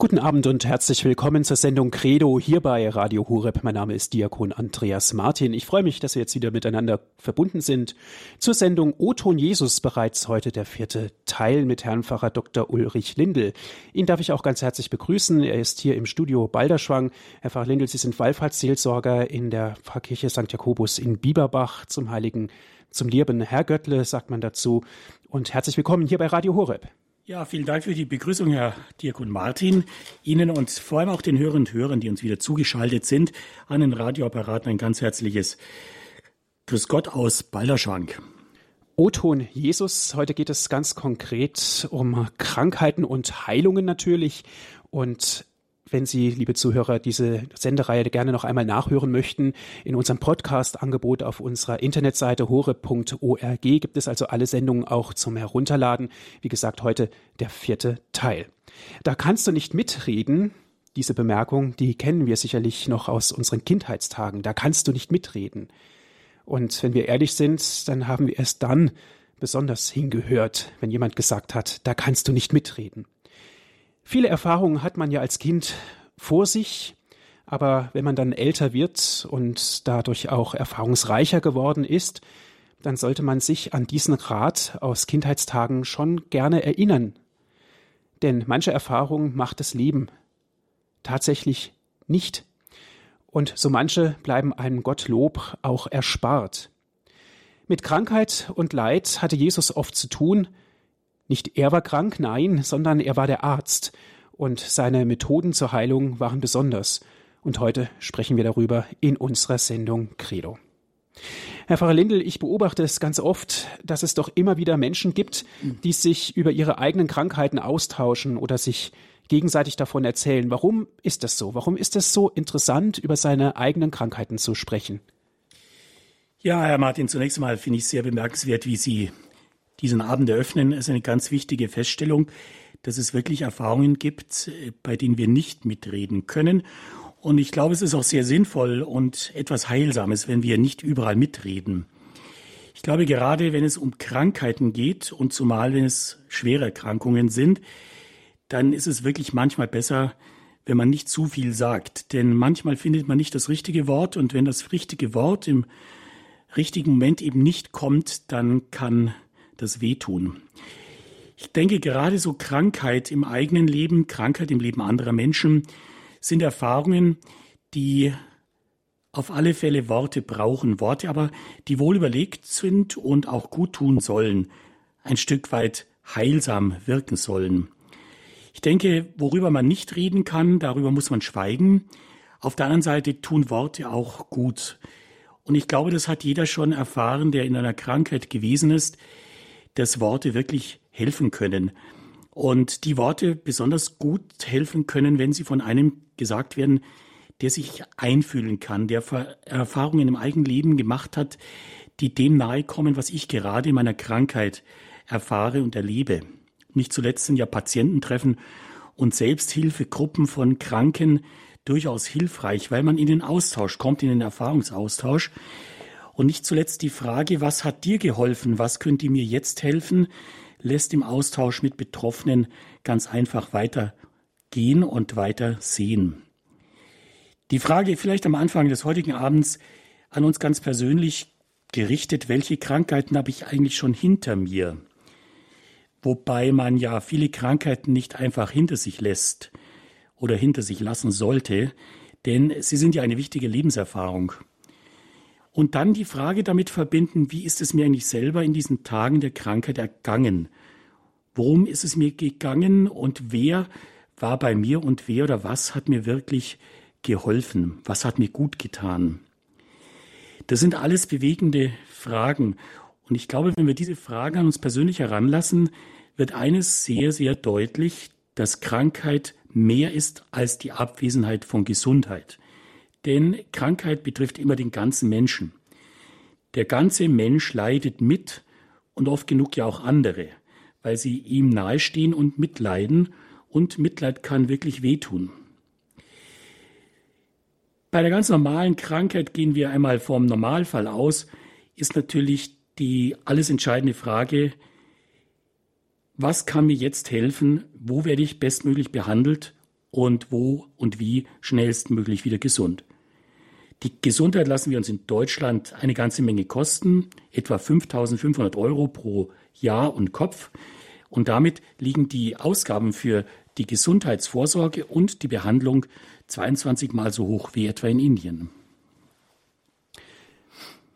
Guten Abend und herzlich willkommen zur Sendung Credo hier bei Radio Horeb. Mein Name ist Diakon Andreas Martin. Ich freue mich, dass wir jetzt wieder miteinander verbunden sind. Zur Sendung O-Ton Jesus bereits heute der vierte Teil mit Herrn Pfarrer Dr. Ulrich Lindel. Ihn darf ich auch ganz herzlich begrüßen. Er ist hier im Studio Balderschwang. Herr Pfarrer Lindel, Sie sind Wallfahrtsseelsorger in der Pfarrkirche St. Jakobus in Bieberbach zum Heiligen, zum lieben Herr Göttle, sagt man dazu. Und herzlich willkommen hier bei Radio Horeb. Ja, vielen Dank für die Begrüßung, Herr Diakon Martin. Ihnen und vor allem auch den Hörern und Hörern, die uns wieder zugeschaltet sind, an den Radioapparaten ein ganz herzliches Grüß Gott aus Balderschwank. O-Ton Jesus. Heute geht es ganz konkret um Krankheiten und Heilungen natürlich. Und wenn Sie, liebe Zuhörer, diese Sendereihe gerne noch einmal nachhören möchten, in unserem Podcast-Angebot auf unserer Internetseite hore.org gibt es also alle Sendungen auch zum Herunterladen. Wie gesagt, heute der vierte Teil. Da kannst du nicht mitreden. Diese Bemerkung, die kennen wir sicherlich noch aus unseren Kindheitstagen. Da kannst du nicht mitreden. Und wenn wir ehrlich sind, dann haben wir erst dann besonders hingehört, wenn jemand gesagt hat, da kannst du nicht mitreden. Viele Erfahrungen hat man ja als Kind vor sich, aber wenn man dann älter wird und dadurch auch erfahrungsreicher geworden ist, dann sollte man sich an diesen Rat aus Kindheitstagen schon gerne erinnern. Denn manche Erfahrung macht das Leben tatsächlich nicht. Und so manche bleiben einem Gottlob auch erspart. Mit Krankheit und Leid hatte Jesus oft zu tun, nicht er war krank, nein, sondern er war der Arzt. Und seine Methoden zur Heilung waren besonders. Und heute sprechen wir darüber in unserer Sendung Credo. Herr Pfarrer Lindel, ich beobachte es ganz oft, dass es doch immer wieder Menschen gibt, die sich über ihre eigenen Krankheiten austauschen oder sich gegenseitig davon erzählen. Warum ist das so? Warum ist es so interessant, über seine eigenen Krankheiten zu sprechen? Ja, Herr Martin, zunächst einmal finde ich es sehr bemerkenswert, wie Sie diesen Abend eröffnen, ist eine ganz wichtige Feststellung, dass es wirklich Erfahrungen gibt, bei denen wir nicht mitreden können. Und ich glaube, es ist auch sehr sinnvoll und etwas Heilsames, wenn wir nicht überall mitreden. Ich glaube, gerade wenn es um Krankheiten geht und zumal wenn es schwere Erkrankungen sind, dann ist es wirklich manchmal besser, wenn man nicht zu viel sagt. Denn manchmal findet man nicht das richtige Wort und wenn das richtige Wort im richtigen Moment eben nicht kommt, dann kann das Wehtun. Ich denke, gerade so Krankheit im eigenen Leben, Krankheit im Leben anderer Menschen sind Erfahrungen, die auf alle Fälle Worte brauchen, Worte aber, die wohl überlegt sind und auch gut tun sollen, ein Stück weit heilsam wirken sollen. Ich denke, worüber man nicht reden kann, darüber muss man schweigen. Auf der anderen Seite tun Worte auch gut. Und ich glaube, das hat jeder schon erfahren, der in einer Krankheit gewesen ist, dass Worte wirklich helfen können. Und die Worte besonders gut helfen können, wenn sie von einem gesagt werden, der sich einfühlen kann, der Erfahrungen im eigenen Leben gemacht hat, die dem nahe kommen, was ich gerade in meiner Krankheit erfahre und erlebe. Nicht zuletzt sind ja Patiententreffen und Selbsthilfegruppen von Kranken durchaus hilfreich, weil man in den Austausch kommt, in den Erfahrungsaustausch. Und nicht zuletzt die Frage, was hat dir geholfen, was könnte mir jetzt helfen, lässt im Austausch mit Betroffenen ganz einfach weitergehen und weiter sehen. Die Frage vielleicht am Anfang des heutigen Abends an uns ganz persönlich gerichtet, welche Krankheiten habe ich eigentlich schon hinter mir? Wobei man ja viele Krankheiten nicht einfach hinter sich lässt oder hinter sich lassen sollte, denn sie sind ja eine wichtige Lebenserfahrung. Und dann die Frage damit verbinden, wie ist es mir eigentlich selber in diesen Tagen der Krankheit ergangen? Worum ist es mir gegangen und wer war bei mir und wer oder was hat mir wirklich geholfen? Was hat mir gut getan? Das sind alles bewegende Fragen. Und ich glaube, wenn wir diese Fragen an uns persönlich heranlassen, wird eines sehr, sehr deutlich, dass Krankheit mehr ist als die Abwesenheit von Gesundheit. Denn Krankheit betrifft immer den ganzen Menschen. Der ganze Mensch leidet mit und oft genug ja auch andere, weil sie ihm nahestehen und mitleiden und Mitleid kann wirklich wehtun. Bei der ganz normalen Krankheit gehen wir einmal vom Normalfall aus, ist natürlich die alles entscheidende Frage, was kann mir jetzt helfen, wo werde ich bestmöglich behandelt und wo und wie schnellstmöglich wieder gesund. Die Gesundheit lassen wir uns in Deutschland eine ganze Menge kosten, etwa 5.500 Euro pro Jahr und Kopf. Und damit liegen die Ausgaben für die Gesundheitsvorsorge und die Behandlung 22 Mal so hoch wie etwa in Indien.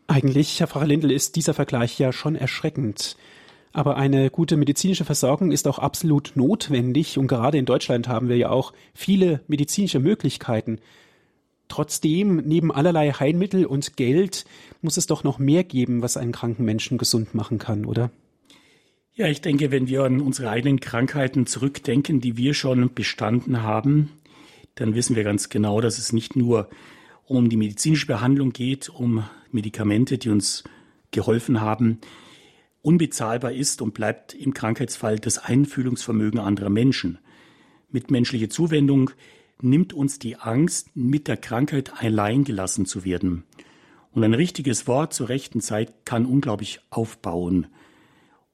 Eigentlich, Herr Pfarrer Lindl, ist dieser Vergleich ja schon erschreckend. Aber eine gute medizinische Versorgung ist auch absolut notwendig. Und gerade in Deutschland haben wir ja auch viele medizinische Möglichkeiten. Trotzdem, neben allerlei Heilmittel und Geld, muss es doch noch mehr geben, was einen kranken Menschen gesund machen kann, oder? Ja, ich denke, wenn wir an unsere eigenen Krankheiten zurückdenken, die wir schon bestanden haben, dann wissen wir ganz genau, dass es nicht nur um die medizinische Behandlung geht, um Medikamente, die uns geholfen haben, unbezahlbar ist und bleibt im Krankheitsfall das Einfühlungsvermögen anderer Menschen. Mitmenschliche Zuwendung nimmt uns die Angst, mit der Krankheit allein gelassen zu werden. Und ein richtiges Wort zur rechten Zeit kann unglaublich aufbauen.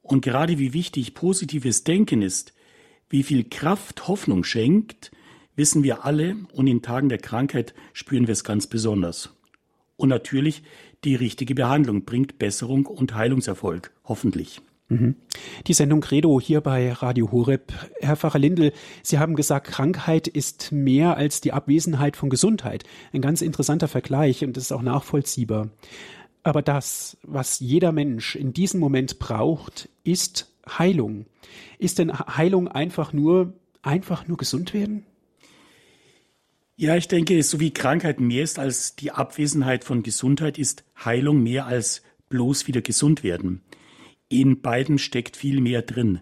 Und gerade wie wichtig positives Denken ist, wie viel Kraft Hoffnung schenkt, wissen wir alle und in Tagen der Krankheit spüren wir es ganz besonders. Und natürlich, die richtige Behandlung bringt Besserung und Heilungserfolg, hoffentlich. Mhm. Die Sendung Credo hier bei Radio Horeb. Herr Pfarrer Lindel, Sie haben gesagt, Krankheit ist mehr als die Abwesenheit von Gesundheit. Ein ganz interessanter Vergleich und das ist auch nachvollziehbar. Aber das, was jeder Mensch in diesem Moment braucht, ist Heilung. Ist denn Heilung einfach nur, einfach nur gesund werden? Ja, ich denke, so wie Krankheit mehr ist als die Abwesenheit von Gesundheit, ist Heilung mehr als bloß wieder gesund werden. In beiden steckt viel mehr drin.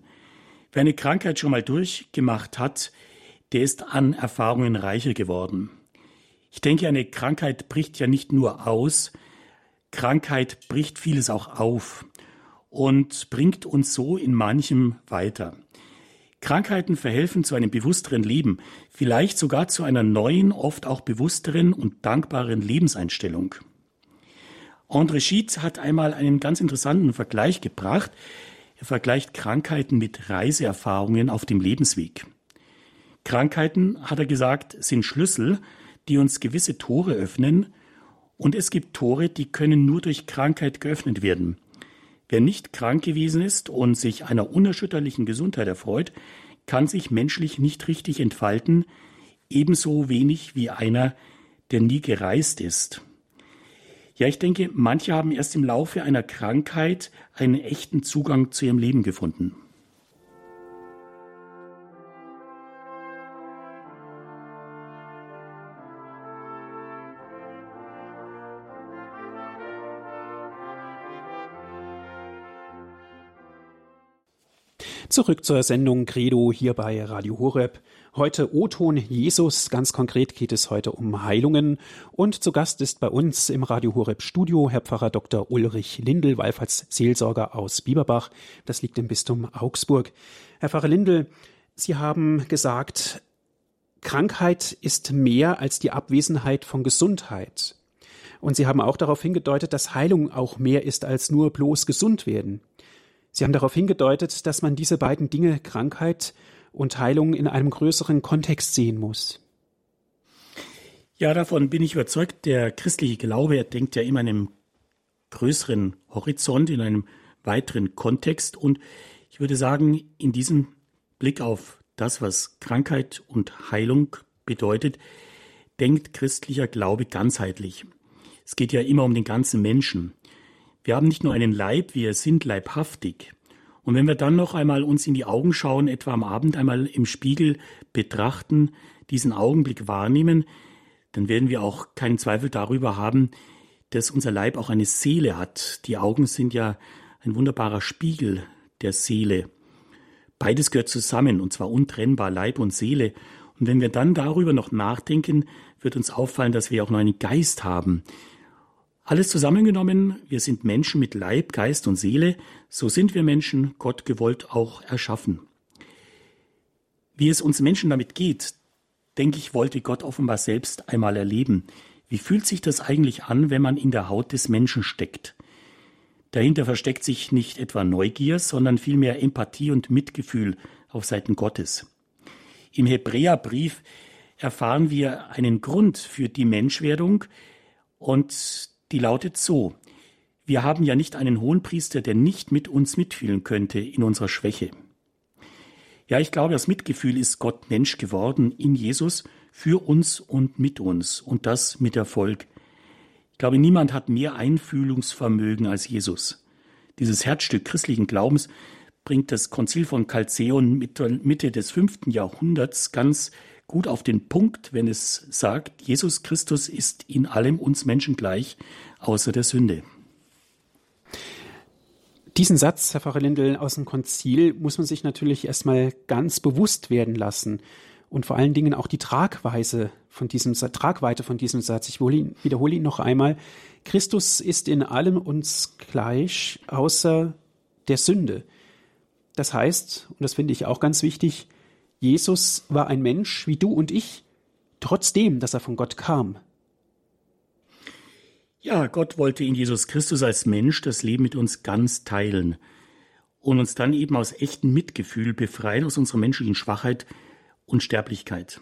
Wer eine Krankheit schon mal durchgemacht hat, der ist an Erfahrungen reicher geworden. Ich denke, eine Krankheit bricht ja nicht nur aus, Krankheit bricht vieles auch auf und bringt uns so in manchem weiter. Krankheiten verhelfen zu einem bewussteren Leben, vielleicht sogar zu einer neuen, oft auch bewussteren und dankbaren Lebenseinstellung. André Schietz hat einmal einen ganz interessanten Vergleich gebracht. Er vergleicht Krankheiten mit Reiseerfahrungen auf dem Lebensweg. Krankheiten, hat er gesagt, sind Schlüssel, die uns gewisse Tore öffnen, und es gibt Tore, die können nur durch Krankheit geöffnet werden. Wer nicht krank gewesen ist und sich einer unerschütterlichen Gesundheit erfreut, kann sich menschlich nicht richtig entfalten, ebenso wenig wie einer, der nie gereist ist. Ja, ich denke, manche haben erst im Laufe einer Krankheit einen echten Zugang zu ihrem Leben gefunden. Zurück zur Sendung Credo hier bei Radio Horeb. Heute O-Ton Jesus. Ganz konkret geht es heute um Heilungen. Und zu Gast ist bei uns im Radio Horeb Studio Herr Pfarrer Dr. Ulrich Lindel, Wallfahrtsseelsorger aus Bieberbach. Das liegt im Bistum Augsburg. Herr Pfarrer Lindel, Sie haben gesagt, Krankheit ist mehr als die Abwesenheit von Gesundheit. Und Sie haben auch darauf hingedeutet, dass Heilung auch mehr ist als nur bloß gesund werden. Sie haben darauf hingedeutet, dass man diese beiden Dinge, Krankheit und Heilung, in einem größeren Kontext sehen muss. Ja, davon bin ich überzeugt. Der christliche Glaube, er denkt ja immer in einem größeren Horizont, in einem weiteren Kontext. Und ich würde sagen, in diesem Blick auf das, was Krankheit und Heilung bedeutet, denkt christlicher Glaube ganzheitlich. Es geht ja immer um den ganzen Menschen. Wir haben nicht nur einen Leib, wir sind leibhaftig. Und wenn wir dann noch einmal uns in die Augen schauen, etwa am Abend einmal im Spiegel betrachten, diesen Augenblick wahrnehmen, dann werden wir auch keinen Zweifel darüber haben, dass unser Leib auch eine Seele hat. Die Augen sind ja ein wunderbarer Spiegel der Seele. Beides gehört zusammen, und zwar untrennbar, Leib und Seele. Und wenn wir dann darüber noch nachdenken, wird uns auffallen, dass wir auch noch einen Geist haben, alles zusammengenommen, wir sind Menschen mit Leib, Geist und Seele, so sind wir Menschen, Gott gewollt, auch erschaffen. Wie es uns Menschen damit geht, denke ich, wollte Gott offenbar selbst einmal erleben. Wie fühlt sich das eigentlich an, wenn man in der Haut des Menschen steckt? Dahinter versteckt sich nicht etwa Neugier, sondern vielmehr Empathie und Mitgefühl auf Seiten Gottes. Im Hebräerbrief erfahren wir einen Grund für die Menschwerdung und die lautet so. Wir haben ja nicht einen Hohenpriester, der nicht mit uns mitfühlen könnte in unserer Schwäche. Ja, ich glaube, das Mitgefühl ist Gott Mensch geworden in Jesus für uns und mit uns und das mit Erfolg. Ich glaube, niemand hat mehr Einfühlungsvermögen als Jesus. Dieses Herzstück christlichen Glaubens bringt das Konzil von Chalcedon Mitte des fünften Jahrhunderts ganz gut auf den Punkt, wenn es sagt, Jesus Christus ist in allem uns Menschen gleich, außer der Sünde. Diesen Satz, Herr Pfarrer Lindel, aus dem Konzil muss man sich natürlich erstmal ganz bewusst werden lassen und vor allen Dingen auch die Tragweise von diesem Tragweite von diesem Satz. Ich wiederhole ihn noch einmal. Christus ist in allem uns gleich, außer der Sünde. Das heißt, und das finde ich auch ganz wichtig, Jesus war ein Mensch wie du und ich, trotzdem, dass er von Gott kam. Ja, Gott wollte in Jesus Christus als Mensch das Leben mit uns ganz teilen und uns dann eben aus echtem Mitgefühl befreien aus unserer menschlichen Schwachheit und Sterblichkeit.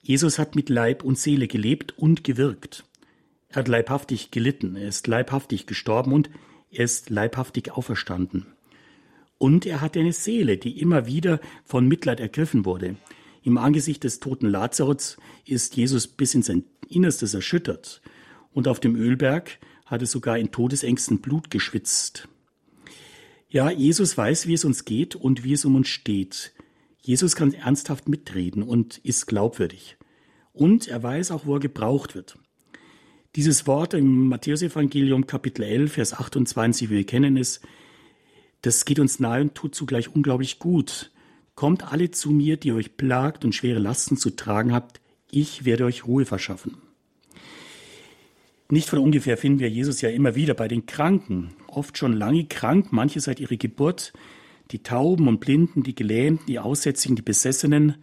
Jesus hat mit Leib und Seele gelebt und gewirkt. Er hat leibhaftig gelitten, er ist leibhaftig gestorben und er ist leibhaftig auferstanden. Und er hatte eine Seele, die immer wieder von Mitleid ergriffen wurde. Im Angesicht des toten Lazarus ist Jesus bis in sein Innerstes erschüttert und auf dem Ölberg hat er sogar in Todesängsten Blut geschwitzt. Ja, Jesus weiß, wie es uns geht und wie es um uns steht. Jesus kann ernsthaft mitreden und ist glaubwürdig. Und er weiß auch, wo er gebraucht wird. Dieses Wort im Matthäusevangelium Kapitel 11, Vers 28, wir kennen es, das geht uns nahe und tut zugleich unglaublich gut. Kommt alle zu mir, die euch plagt und schwere Lasten zu tragen habt, ich werde euch Ruhe verschaffen. Nicht von ungefähr finden wir Jesus ja immer wieder bei den Kranken, oft schon lange krank, manche seit ihrer Geburt, die Tauben und Blinden, die Gelähmten, die Aussätzigen, die Besessenen.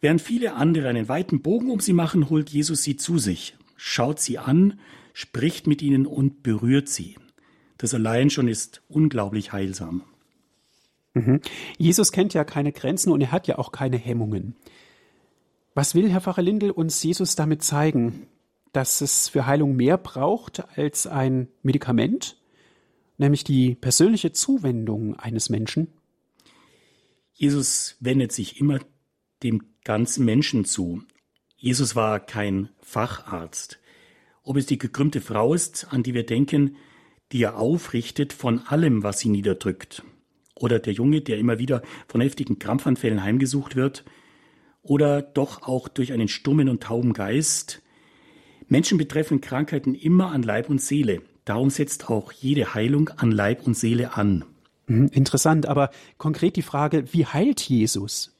Während viele andere einen weiten Bogen um sie machen, holt Jesus sie zu sich, schaut sie an, spricht mit ihnen und berührt sie. Das allein schon ist unglaublich heilsam. Mhm. Jesus kennt ja keine Grenzen und er hat ja auch keine Hemmungen. Was will Herr Pfarrer Lindel uns Jesus damit zeigen? dass es für Heilung mehr braucht als ein Medikament, nämlich die persönliche Zuwendung eines Menschen? Jesus wendet sich immer dem ganzen Menschen zu. Jesus war kein Facharzt. Ob es die gekrümmte Frau ist, an die wir denken, die er aufrichtet von allem, was sie niederdrückt, oder der Junge, der immer wieder von heftigen Krampfanfällen heimgesucht wird, oder doch auch durch einen stummen und tauben Geist, Menschen betreffen Krankheiten immer an Leib und Seele. Darum setzt auch jede Heilung an Leib und Seele an. Mhm, interessant, aber konkret die Frage, wie heilt Jesus?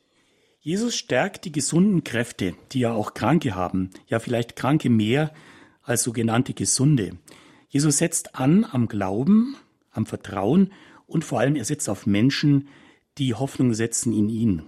Jesus stärkt die gesunden Kräfte, die ja auch Kranke haben, ja vielleicht Kranke mehr als sogenannte Gesunde. Jesus setzt an am Glauben, am Vertrauen und vor allem er setzt auf Menschen, die Hoffnung setzen in ihn.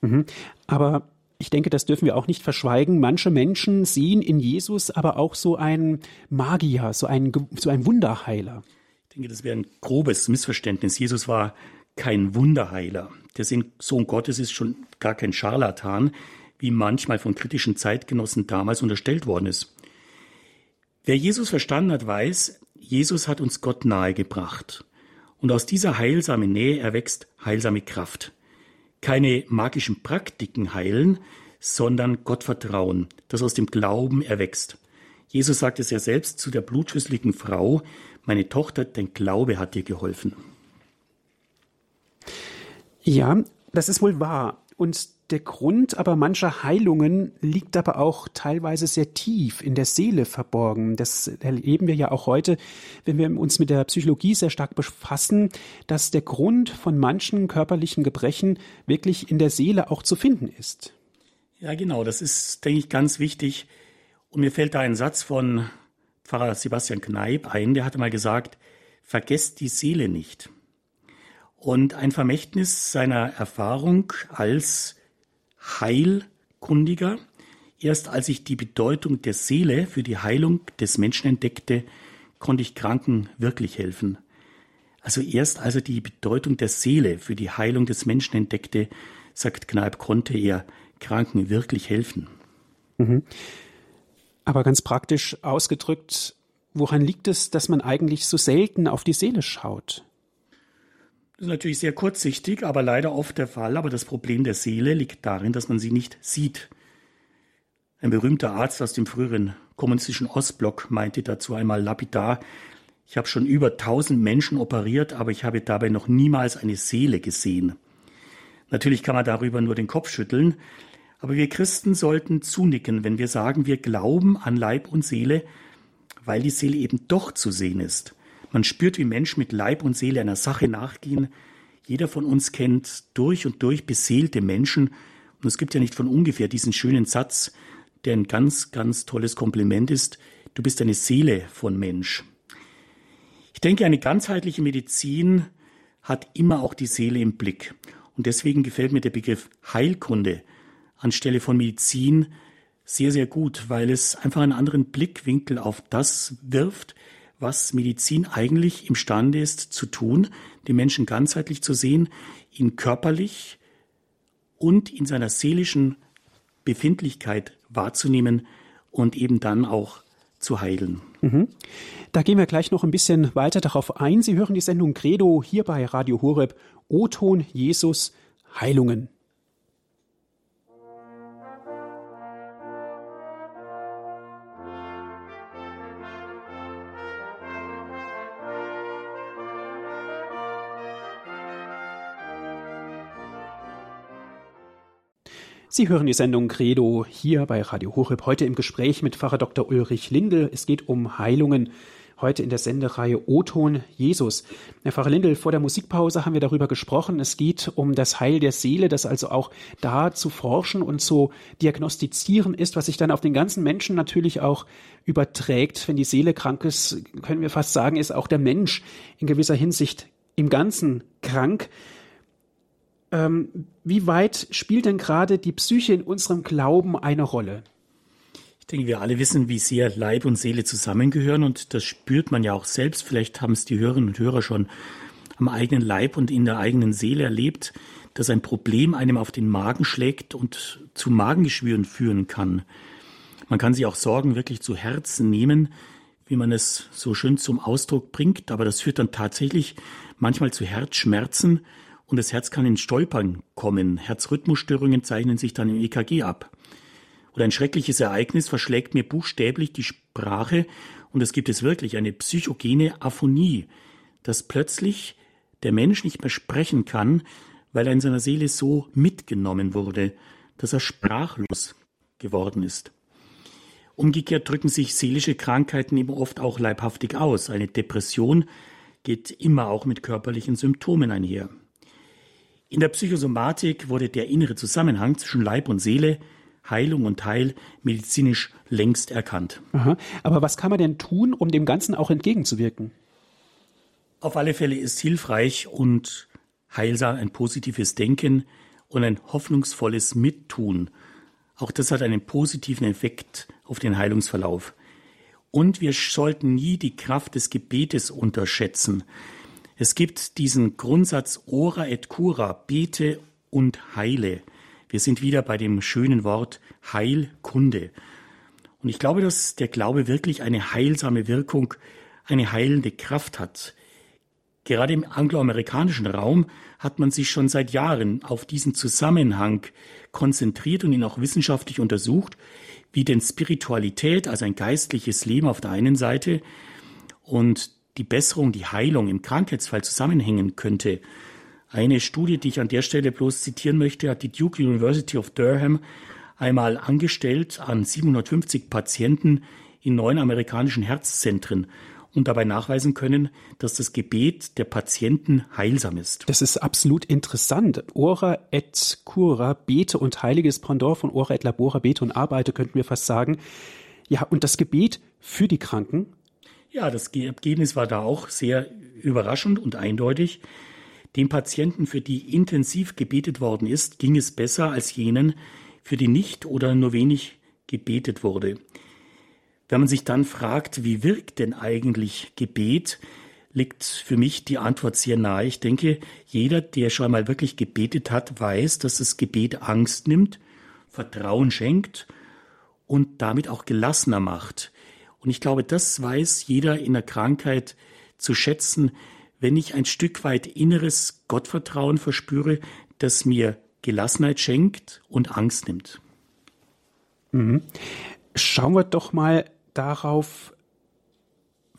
Mhm. Aber ich denke, das dürfen wir auch nicht verschweigen. Manche Menschen sehen in Jesus aber auch so einen Magier, so einen, so einen Wunderheiler. Ich denke, das wäre ein grobes Missverständnis. Jesus war kein Wunderheiler. Der Sohn Gottes ist schon gar kein Scharlatan, wie manchmal von kritischen Zeitgenossen damals unterstellt worden ist. Wer Jesus verstanden hat, weiß, Jesus hat uns Gott nahegebracht. Und aus dieser heilsamen Nähe erwächst heilsame Kraft keine magischen Praktiken heilen, sondern Gottvertrauen, das aus dem Glauben erwächst. Jesus sagt es ja selbst zu der blutschüsseligen Frau, meine Tochter, dein Glaube hat dir geholfen. Ja, das ist wohl wahr. Und der Grund aber mancher Heilungen liegt aber auch teilweise sehr tief in der Seele verborgen. Das erleben wir ja auch heute, wenn wir uns mit der Psychologie sehr stark befassen, dass der Grund von manchen körperlichen Gebrechen wirklich in der Seele auch zu finden ist. Ja, genau, das ist, denke ich, ganz wichtig. Und mir fällt da ein Satz von Pfarrer Sebastian Kneip ein, der hatte mal gesagt, vergesst die Seele nicht. Und ein Vermächtnis seiner Erfahrung als Heilkundiger. Erst als ich die Bedeutung der Seele für die Heilung des Menschen entdeckte, konnte ich Kranken wirklich helfen. Also erst als er die Bedeutung der Seele für die Heilung des Menschen entdeckte, sagt Kneip, konnte er Kranken wirklich helfen. Mhm. Aber ganz praktisch ausgedrückt, woran liegt es, dass man eigentlich so selten auf die Seele schaut? Das ist natürlich sehr kurzsichtig, aber leider oft der Fall. Aber das Problem der Seele liegt darin, dass man sie nicht sieht. Ein berühmter Arzt aus dem früheren kommunistischen Ostblock meinte dazu einmal lapidar, ich habe schon über tausend Menschen operiert, aber ich habe dabei noch niemals eine Seele gesehen. Natürlich kann man darüber nur den Kopf schütteln, aber wir Christen sollten zunicken, wenn wir sagen, wir glauben an Leib und Seele, weil die Seele eben doch zu sehen ist. Man spürt, wie Menschen mit Leib und Seele einer Sache nachgehen. Jeder von uns kennt durch und durch beseelte Menschen. Und es gibt ja nicht von ungefähr diesen schönen Satz, der ein ganz, ganz tolles Kompliment ist. Du bist eine Seele von Mensch. Ich denke, eine ganzheitliche Medizin hat immer auch die Seele im Blick. Und deswegen gefällt mir der Begriff Heilkunde anstelle von Medizin sehr, sehr gut, weil es einfach einen anderen Blickwinkel auf das wirft, was Medizin eigentlich imstande ist zu tun, den Menschen ganzheitlich zu sehen, ihn körperlich und in seiner seelischen Befindlichkeit wahrzunehmen und eben dann auch zu heilen. Mhm. Da gehen wir gleich noch ein bisschen weiter darauf ein. Sie hören die Sendung Credo hier bei Radio Horeb. O-Ton Jesus Heilungen. Sie hören die Sendung Credo hier bei Radio Horeb. Heute im Gespräch mit Pfarrer Dr. Ulrich Lindel. Es geht um Heilungen. Heute in der Sendereihe O-Ton Jesus. Herr Pfarrer Lindel, vor der Musikpause haben wir darüber gesprochen. Es geht um das Heil der Seele, das also auch da zu forschen und zu diagnostizieren ist, was sich dann auf den ganzen Menschen natürlich auch überträgt. Wenn die Seele krank ist, können wir fast sagen, ist auch der Mensch in gewisser Hinsicht im Ganzen krank. Ähm, wie weit spielt denn gerade die Psyche in unserem Glauben eine Rolle? Ich denke, wir alle wissen, wie sehr Leib und Seele zusammengehören und das spürt man ja auch selbst. Vielleicht haben es die Hörerinnen und Hörer schon am eigenen Leib und in der eigenen Seele erlebt, dass ein Problem einem auf den Magen schlägt und zu Magengeschwüren führen kann. Man kann sich auch Sorgen wirklich zu Herzen nehmen, wie man es so schön zum Ausdruck bringt, aber das führt dann tatsächlich manchmal zu Herzschmerzen, und das Herz kann in Stolpern kommen. Herzrhythmusstörungen zeichnen sich dann im EKG ab. Oder ein schreckliches Ereignis verschlägt mir buchstäblich die Sprache und es gibt es wirklich eine psychogene Aphonie, dass plötzlich der Mensch nicht mehr sprechen kann, weil er in seiner Seele so mitgenommen wurde, dass er sprachlos geworden ist. Umgekehrt drücken sich seelische Krankheiten eben oft auch leibhaftig aus. Eine Depression geht immer auch mit körperlichen Symptomen einher. In der Psychosomatik wurde der innere Zusammenhang zwischen Leib und Seele, Heilung und Heil medizinisch längst erkannt. Aha. Aber was kann man denn tun, um dem Ganzen auch entgegenzuwirken? Auf alle Fälle ist hilfreich und heilsam ein positives Denken und ein hoffnungsvolles Mittun. Auch das hat einen positiven Effekt auf den Heilungsverlauf. Und wir sollten nie die Kraft des Gebetes unterschätzen. Es gibt diesen Grundsatz ora et cura, bete und heile. Wir sind wieder bei dem schönen Wort Heilkunde. Und ich glaube, dass der Glaube wirklich eine heilsame Wirkung, eine heilende Kraft hat. Gerade im angloamerikanischen Raum hat man sich schon seit Jahren auf diesen Zusammenhang konzentriert und ihn auch wissenschaftlich untersucht, wie denn Spiritualität, also ein geistliches Leben auf der einen Seite und die Besserung, die Heilung im Krankheitsfall zusammenhängen könnte. Eine Studie, die ich an der Stelle bloß zitieren möchte, hat die Duke University of Durham einmal angestellt an 750 Patienten in neun amerikanischen Herzzentren und dabei nachweisen können, dass das Gebet der Patienten heilsam ist. Das ist absolut interessant. Ora et cura, bete und heiliges Pendant von Ora et labora, bete und arbeite, könnten wir fast sagen. Ja, und das Gebet für die Kranken ja, das Ergebnis war da auch sehr überraschend und eindeutig. Den Patienten, für die intensiv gebetet worden ist, ging es besser als jenen, für die nicht oder nur wenig gebetet wurde. Wenn man sich dann fragt, wie wirkt denn eigentlich Gebet, liegt für mich die Antwort sehr nahe. Ich denke, jeder, der schon mal wirklich gebetet hat, weiß, dass das Gebet Angst nimmt, Vertrauen schenkt und damit auch gelassener macht. Und ich glaube, das weiß jeder in der Krankheit zu schätzen, wenn ich ein Stück weit inneres Gottvertrauen verspüre, das mir Gelassenheit schenkt und Angst nimmt. Mhm. Schauen wir doch mal darauf,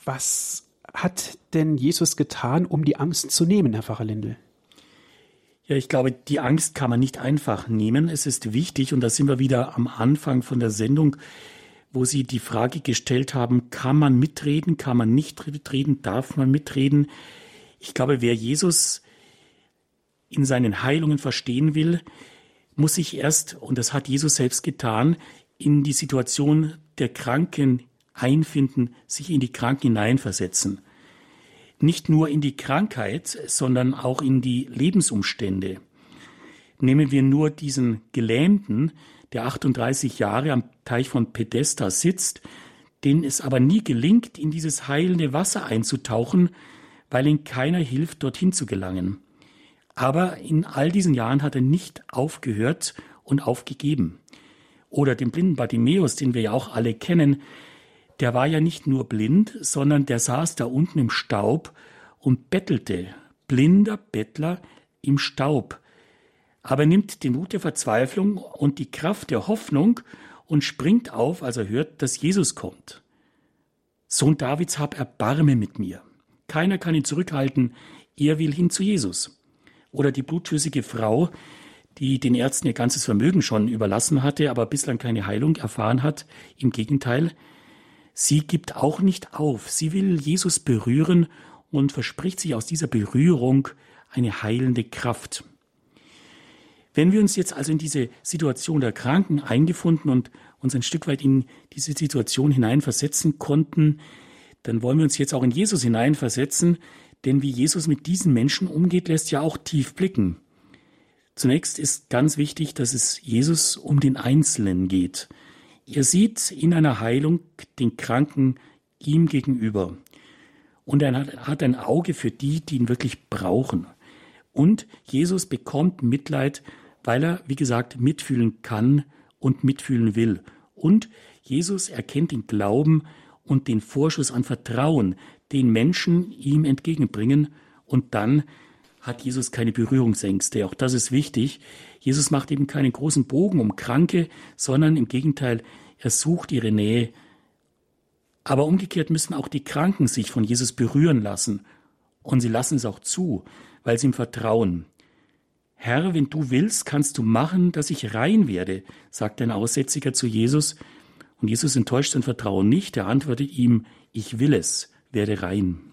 was hat denn Jesus getan, um die Angst zu nehmen, Herr Pfarrer Lindel? Ja, ich glaube, die Angst kann man nicht einfach nehmen. Es ist wichtig, und da sind wir wieder am Anfang von der Sendung, wo Sie die Frage gestellt haben, kann man mitreden, kann man nicht mitreden, darf man mitreden? Ich glaube, wer Jesus in seinen Heilungen verstehen will, muss sich erst, und das hat Jesus selbst getan, in die Situation der Kranken einfinden, sich in die Kranken hineinversetzen. Nicht nur in die Krankheit, sondern auch in die Lebensumstände. Nehmen wir nur diesen Gelähmten, der 38 Jahre am Teich von Pedesta sitzt, den es aber nie gelingt, in dieses heilende Wasser einzutauchen, weil ihm keiner hilft, dorthin zu gelangen. Aber in all diesen Jahren hat er nicht aufgehört und aufgegeben. Oder den blinden Bartimäus, den wir ja auch alle kennen, der war ja nicht nur blind, sondern der saß da unten im Staub und bettelte, blinder Bettler im Staub. Aber er nimmt den Mut der Verzweiflung und die Kraft der Hoffnung und springt auf, als er hört, dass Jesus kommt. Sohn Davids, hab Erbarme mit mir. Keiner kann ihn zurückhalten, er will hin zu Jesus. Oder die blutschüssige Frau, die den Ärzten ihr ganzes Vermögen schon überlassen hatte, aber bislang keine Heilung erfahren hat. Im Gegenteil, sie gibt auch nicht auf. Sie will Jesus berühren und verspricht sich aus dieser Berührung eine heilende Kraft. Wenn wir uns jetzt also in diese Situation der Kranken eingefunden und uns ein Stück weit in diese Situation hineinversetzen konnten, dann wollen wir uns jetzt auch in Jesus hineinversetzen, denn wie Jesus mit diesen Menschen umgeht, lässt ja auch tief blicken. Zunächst ist ganz wichtig, dass es Jesus um den Einzelnen geht. Er sieht in einer Heilung den Kranken ihm gegenüber. Und er hat ein Auge für die, die ihn wirklich brauchen. Und Jesus bekommt Mitleid, weil er, wie gesagt, mitfühlen kann und mitfühlen will. Und Jesus erkennt den Glauben und den Vorschuss an Vertrauen, den Menschen ihm entgegenbringen. Und dann hat Jesus keine Berührungsängste. Auch das ist wichtig. Jesus macht eben keinen großen Bogen um Kranke, sondern im Gegenteil, er sucht ihre Nähe. Aber umgekehrt müssen auch die Kranken sich von Jesus berühren lassen. Und sie lassen es auch zu, weil sie ihm vertrauen. Herr, wenn du willst, kannst du machen, dass ich rein werde, sagt ein Aussätziger zu Jesus. Und Jesus enttäuscht sein Vertrauen nicht. Er antwortet ihm, ich will es, werde rein.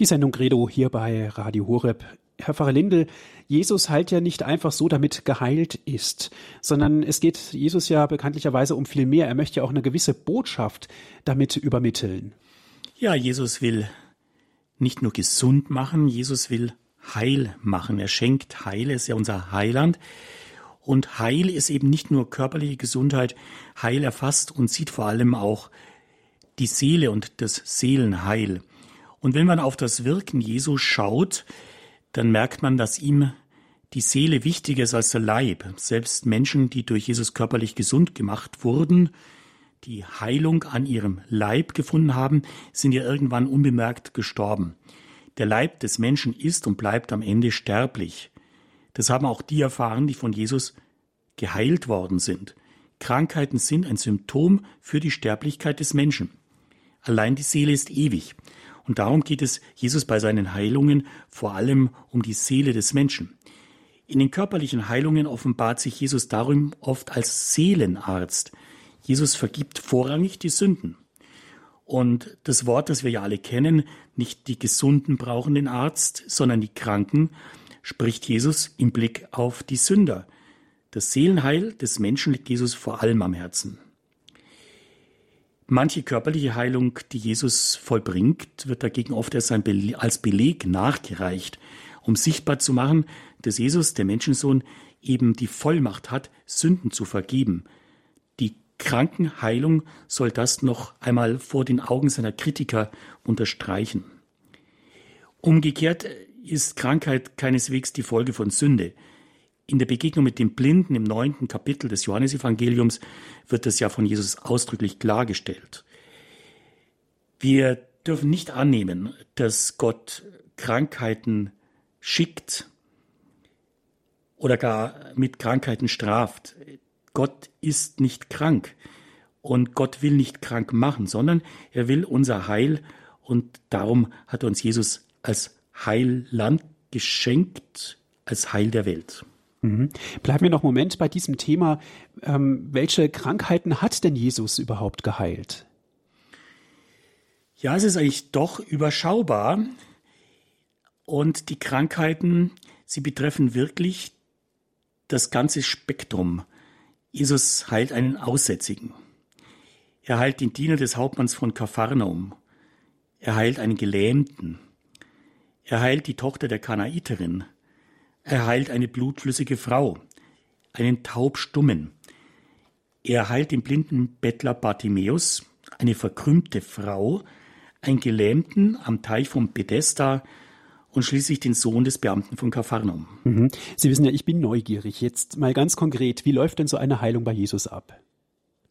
Die Sendung Credo hier bei Radio Horeb. Herr Pfarrer Lindel, Jesus heilt ja nicht einfach so, damit geheilt ist, sondern es geht Jesus ja bekanntlicherweise um viel mehr. Er möchte ja auch eine gewisse Botschaft damit übermitteln. Ja, Jesus will nicht nur gesund machen, Jesus will heil machen. Er schenkt Heil, er ist ja unser Heiland. Und Heil ist eben nicht nur körperliche Gesundheit, Heil erfasst und sieht vor allem auch die Seele und das Seelenheil. Und wenn man auf das Wirken Jesu schaut, dann merkt man, dass ihm die Seele wichtiger ist als der Leib. Selbst Menschen, die durch Jesus körperlich gesund gemacht wurden, die Heilung an ihrem Leib gefunden haben, sind ja irgendwann unbemerkt gestorben. Der Leib des Menschen ist und bleibt am Ende sterblich. Das haben auch die erfahren, die von Jesus geheilt worden sind. Krankheiten sind ein Symptom für die Sterblichkeit des Menschen. Allein die Seele ist ewig. Und darum geht es Jesus bei seinen Heilungen vor allem um die Seele des Menschen. In den körperlichen Heilungen offenbart sich Jesus darum oft als Seelenarzt. Jesus vergibt vorrangig die Sünden. Und das Wort, das wir ja alle kennen, nicht die Gesunden brauchen den Arzt, sondern die Kranken, spricht Jesus im Blick auf die Sünder. Das Seelenheil des Menschen liegt Jesus vor allem am Herzen. Manche körperliche Heilung, die Jesus vollbringt, wird dagegen oft als Beleg nachgereicht, um sichtbar zu machen, dass Jesus, der Menschensohn, eben die Vollmacht hat, Sünden zu vergeben. Die Krankenheilung soll das noch einmal vor den Augen seiner Kritiker unterstreichen. Umgekehrt ist Krankheit keineswegs die Folge von Sünde. In der Begegnung mit dem Blinden im neunten Kapitel des Johannesevangeliums wird das ja von Jesus ausdrücklich klargestellt. Wir dürfen nicht annehmen, dass Gott Krankheiten schickt oder gar mit Krankheiten straft. Gott ist nicht krank und Gott will nicht krank machen, sondern er will unser Heil und darum hat uns Jesus als Heilland geschenkt, als Heil der Welt. Mhm. Bleiben wir noch einen Moment bei diesem Thema. Ähm, welche Krankheiten hat denn Jesus überhaupt geheilt? Ja, es ist eigentlich doch überschaubar. Und die Krankheiten, sie betreffen wirklich das ganze Spektrum. Jesus heilt einen Aussätzigen. Er heilt den Diener des Hauptmanns von Kapharnaum. Er heilt einen Gelähmten. Er heilt die Tochter der Kanaiterin. Er heilt eine blutflüssige Frau, einen Taubstummen. Er heilt den blinden Bettler Bartimäus, eine verkrümmte Frau, einen Gelähmten am Teich von Bethesda und schließlich den Sohn des Beamten von Kapharnaum. Mhm. Sie wissen ja, ich bin neugierig. Jetzt mal ganz konkret, wie läuft denn so eine Heilung bei Jesus ab?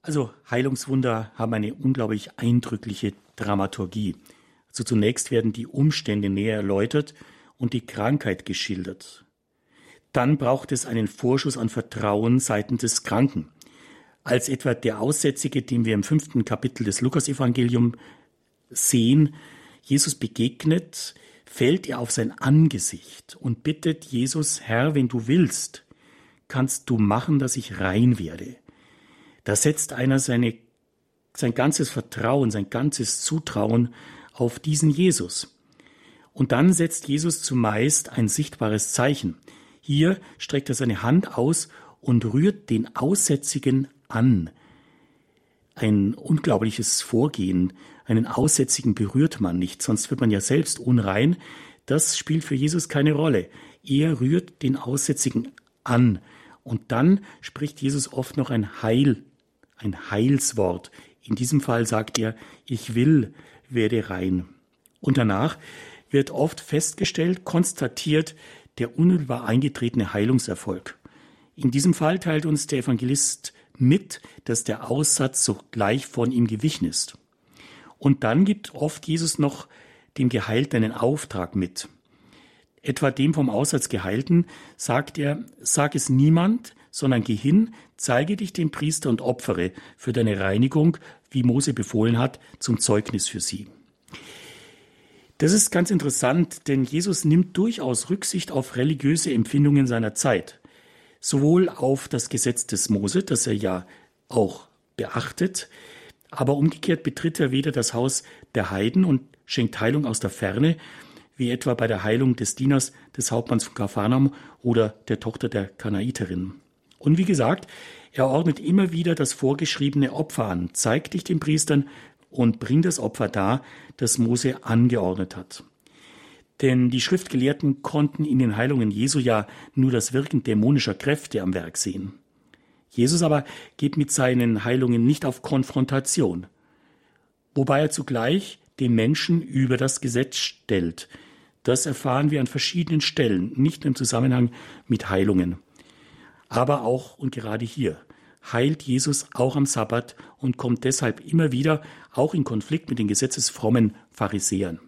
Also Heilungswunder haben eine unglaublich eindrückliche Dramaturgie. Also zunächst werden die Umstände näher erläutert und die Krankheit geschildert. Dann braucht es einen Vorschuss an Vertrauen seitens des Kranken. Als etwa der Aussätzige, den wir im fünften Kapitel des Lukasevangeliums sehen, Jesus begegnet, fällt er auf sein Angesicht und bittet Jesus, Herr, wenn du willst, kannst du machen, dass ich rein werde. Da setzt einer seine, sein ganzes Vertrauen, sein ganzes Zutrauen auf diesen Jesus. Und dann setzt Jesus zumeist ein sichtbares Zeichen. Hier streckt er seine Hand aus und rührt den Aussätzigen an. Ein unglaubliches Vorgehen. Einen Aussätzigen berührt man nicht, sonst wird man ja selbst unrein. Das spielt für Jesus keine Rolle. Er rührt den Aussätzigen an. Und dann spricht Jesus oft noch ein Heil, ein Heilswort. In diesem Fall sagt er, ich will, werde rein. Und danach wird oft festgestellt, konstatiert, der unmittelbar eingetretene Heilungserfolg. In diesem Fall teilt uns der Evangelist mit, dass der Aussatz sogleich von ihm gewichen ist. Und dann gibt oft Jesus noch dem Geheilten einen Auftrag mit. Etwa dem vom Aussatz Geheilten sagt er, sag es niemand, sondern geh hin, zeige dich dem Priester und opfere für deine Reinigung, wie Mose befohlen hat, zum Zeugnis für sie. Das ist ganz interessant, denn Jesus nimmt durchaus Rücksicht auf religiöse Empfindungen seiner Zeit. Sowohl auf das Gesetz des Mose, das er ja auch beachtet, aber umgekehrt betritt er weder das Haus der Heiden und schenkt Heilung aus der Ferne, wie etwa bei der Heilung des Dieners des Hauptmanns von Kapharnaum oder der Tochter der Kanaiterin. Und wie gesagt, er ordnet immer wieder das vorgeschriebene Opfer an, zeigt dich den Priestern, und bring das Opfer dar, das Mose angeordnet hat. Denn die Schriftgelehrten konnten in den Heilungen Jesu ja nur das Wirken dämonischer Kräfte am Werk sehen. Jesus aber geht mit seinen Heilungen nicht auf Konfrontation, wobei er zugleich den Menschen über das Gesetz stellt. Das erfahren wir an verschiedenen Stellen, nicht im Zusammenhang mit Heilungen, aber auch und gerade hier heilt Jesus auch am Sabbat und kommt deshalb immer wieder auch in Konflikt mit den gesetzesfrommen Pharisäern.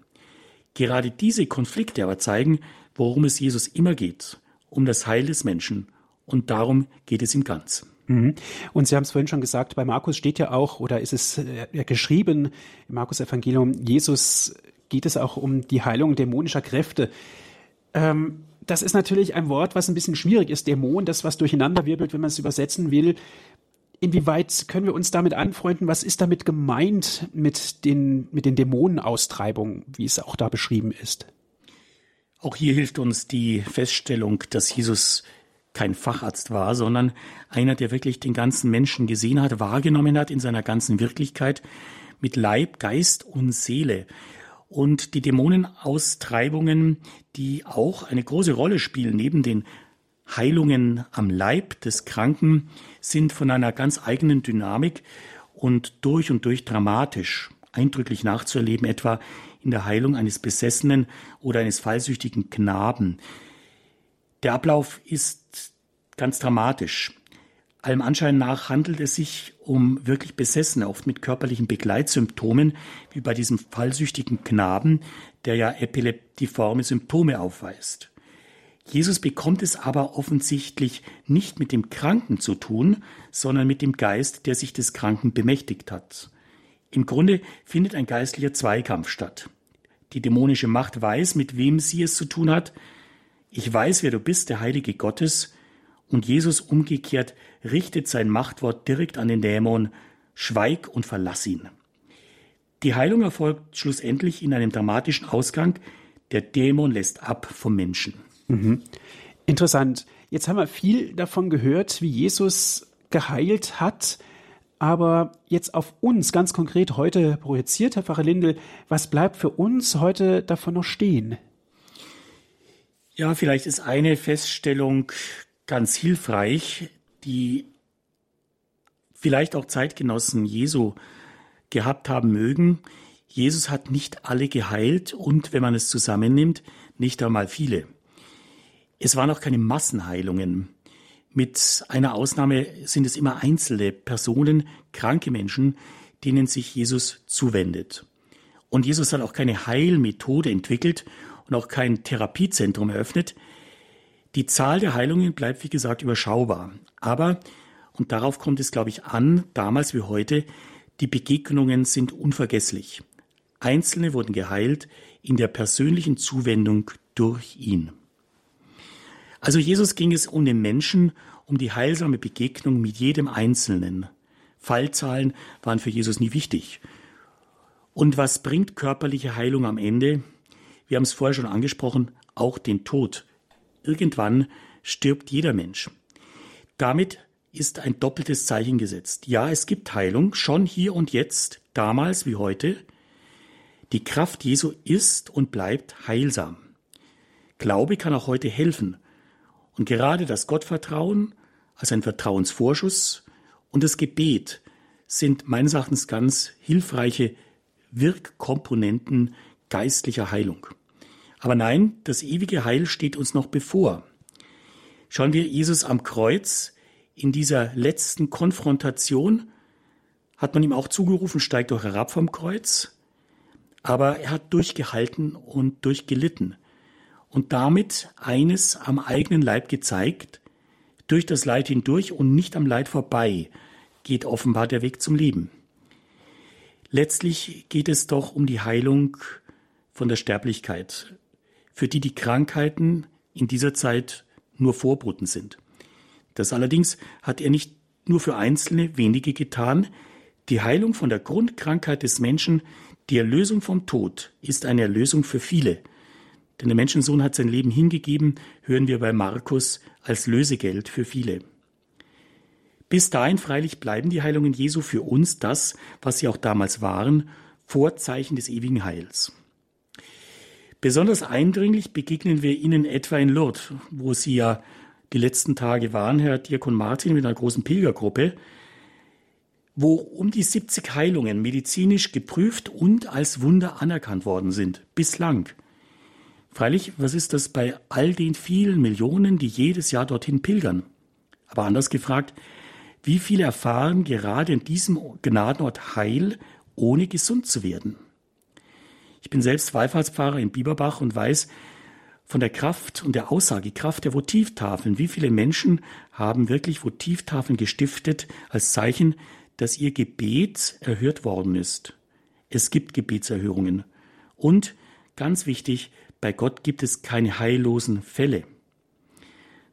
Gerade diese Konflikte aber zeigen, worum es Jesus immer geht, um das Heil des Menschen. Und darum geht es ihm ganz. Mhm. Und Sie haben es vorhin schon gesagt, bei Markus steht ja auch, oder ist es äh, geschrieben im Markus Evangelium, Jesus geht es auch um die Heilung dämonischer Kräfte. Ähm, das ist natürlich ein Wort, was ein bisschen schwierig ist. Dämon, das, was durcheinander wirbelt, wenn man es übersetzen will. Inwieweit können wir uns damit anfreunden? Was ist damit gemeint mit den, mit den Dämonenaustreibungen, wie es auch da beschrieben ist? Auch hier hilft uns die Feststellung, dass Jesus kein Facharzt war, sondern einer, der wirklich den ganzen Menschen gesehen hat, wahrgenommen hat in seiner ganzen Wirklichkeit mit Leib, Geist und Seele. Und die Dämonenaustreibungen, die auch eine große Rolle spielen, neben den Heilungen am Leib des Kranken sind von einer ganz eigenen Dynamik und durch und durch dramatisch, eindrücklich nachzuerleben, etwa in der Heilung eines besessenen oder eines fallsüchtigen Knaben. Der Ablauf ist ganz dramatisch. Allem Anschein nach handelt es sich um wirklich Besessene, oft mit körperlichen Begleitsymptomen, wie bei diesem fallsüchtigen Knaben, der ja epileptiforme Symptome aufweist. Jesus bekommt es aber offensichtlich nicht mit dem Kranken zu tun, sondern mit dem Geist, der sich des Kranken bemächtigt hat. Im Grunde findet ein geistlicher Zweikampf statt. Die dämonische Macht weiß, mit wem sie es zu tun hat. Ich weiß, wer du bist, der Heilige Gottes. Und Jesus umgekehrt richtet sein Machtwort direkt an den Dämon. Schweig und verlass ihn. Die Heilung erfolgt schlussendlich in einem dramatischen Ausgang. Der Dämon lässt ab vom Menschen. Mhm. Interessant. Jetzt haben wir viel davon gehört, wie Jesus geheilt hat. Aber jetzt auf uns ganz konkret heute projiziert, Herr Pfarrer Lindel, was bleibt für uns heute davon noch stehen? Ja, vielleicht ist eine Feststellung ganz hilfreich, die vielleicht auch Zeitgenossen Jesu gehabt haben mögen. Jesus hat nicht alle geheilt und, wenn man es zusammennimmt, nicht einmal viele. Es waren auch keine Massenheilungen. Mit einer Ausnahme sind es immer einzelne Personen, kranke Menschen, denen sich Jesus zuwendet. Und Jesus hat auch keine Heilmethode entwickelt und auch kein Therapiezentrum eröffnet. Die Zahl der Heilungen bleibt, wie gesagt, überschaubar. Aber, und darauf kommt es, glaube ich, an, damals wie heute, die Begegnungen sind unvergesslich. Einzelne wurden geheilt in der persönlichen Zuwendung durch ihn. Also Jesus ging es um den Menschen, um die heilsame Begegnung mit jedem Einzelnen. Fallzahlen waren für Jesus nie wichtig. Und was bringt körperliche Heilung am Ende? Wir haben es vorher schon angesprochen, auch den Tod. Irgendwann stirbt jeder Mensch. Damit ist ein doppeltes Zeichen gesetzt. Ja, es gibt Heilung, schon hier und jetzt, damals wie heute. Die Kraft Jesu ist und bleibt heilsam. Glaube kann auch heute helfen, und gerade das Gottvertrauen als ein Vertrauensvorschuss und das Gebet sind meines Erachtens ganz hilfreiche Wirkkomponenten geistlicher Heilung. Aber nein, das ewige Heil steht uns noch bevor. Schauen wir Jesus am Kreuz in dieser letzten Konfrontation, hat man ihm auch zugerufen, steigt doch herab vom Kreuz, aber er hat durchgehalten und durchgelitten und damit eines am eigenen Leib gezeigt, durch das Leid hindurch und nicht am Leid vorbei geht offenbar der Weg zum Leben. Letztlich geht es doch um die Heilung von der Sterblichkeit, für die die Krankheiten in dieser Zeit nur Vorboten sind. Das allerdings hat er nicht nur für Einzelne wenige getan. Die Heilung von der Grundkrankheit des Menschen, die Erlösung vom Tod, ist eine Erlösung für viele – denn der Menschensohn hat sein Leben hingegeben, hören wir bei Markus, als Lösegeld für viele. Bis dahin freilich bleiben die Heilungen Jesu für uns das, was sie auch damals waren, Vorzeichen des ewigen Heils. Besonders eindringlich begegnen wir ihnen etwa in Lourdes, wo sie ja die letzten Tage waren, Herr Diakon Martin mit einer großen Pilgergruppe, wo um die 70 Heilungen medizinisch geprüft und als Wunder anerkannt worden sind, bislang. Freilich, was ist das bei all den vielen Millionen, die jedes Jahr dorthin pilgern? Aber anders gefragt, wie viele erfahren gerade in diesem Gnadenort Heil, ohne gesund zu werden? Ich bin selbst Wallfahrtspfarrer in Bieberbach und weiß von der Kraft und der Aussagekraft der Votivtafeln. Wie viele Menschen haben wirklich Votivtafeln gestiftet als Zeichen, dass ihr Gebet erhört worden ist? Es gibt Gebetserhörungen. Und ganz wichtig, bei Gott gibt es keine heillosen Fälle.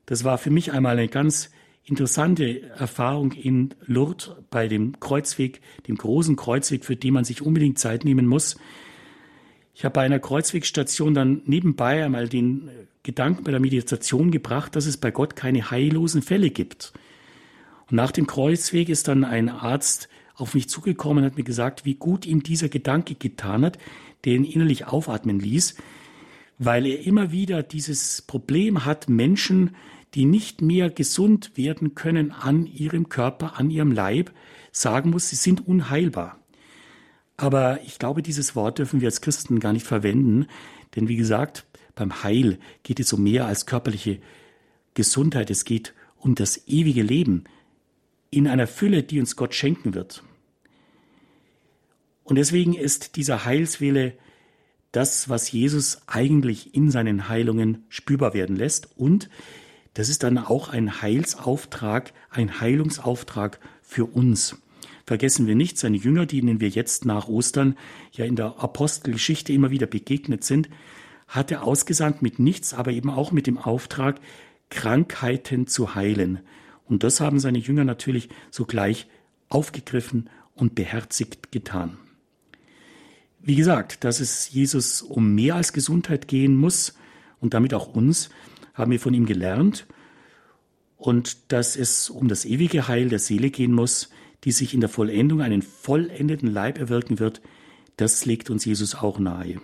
Das war für mich einmal eine ganz interessante Erfahrung in Lourdes bei dem Kreuzweg, dem großen Kreuzweg, für den man sich unbedingt Zeit nehmen muss. Ich habe bei einer Kreuzwegstation dann nebenbei einmal den Gedanken bei der Meditation gebracht, dass es bei Gott keine heillosen Fälle gibt. Und nach dem Kreuzweg ist dann ein Arzt auf mich zugekommen und hat mir gesagt, wie gut ihm dieser Gedanke getan hat, der ihn innerlich aufatmen ließ, weil er immer wieder dieses Problem hat, Menschen, die nicht mehr gesund werden können an ihrem Körper, an ihrem Leib, sagen muss, sie sind unheilbar. Aber ich glaube, dieses Wort dürfen wir als Christen gar nicht verwenden, denn wie gesagt, beim Heil geht es um mehr als körperliche Gesundheit, es geht um das ewige Leben in einer Fülle, die uns Gott schenken wird. Und deswegen ist dieser Heilswille das, was Jesus eigentlich in seinen Heilungen spürbar werden lässt. Und das ist dann auch ein Heilsauftrag, ein Heilungsauftrag für uns. Vergessen wir nicht, seine Jünger, denen wir jetzt nach Ostern ja in der Apostelgeschichte immer wieder begegnet sind, hat er ausgesandt mit nichts, aber eben auch mit dem Auftrag, Krankheiten zu heilen. Und das haben seine Jünger natürlich sogleich aufgegriffen und beherzigt getan. Wie gesagt, dass es Jesus um mehr als Gesundheit gehen muss und damit auch uns, haben wir von ihm gelernt. Und dass es um das ewige Heil der Seele gehen muss, die sich in der Vollendung einen vollendeten Leib erwirken wird, das legt uns Jesus auch nahe.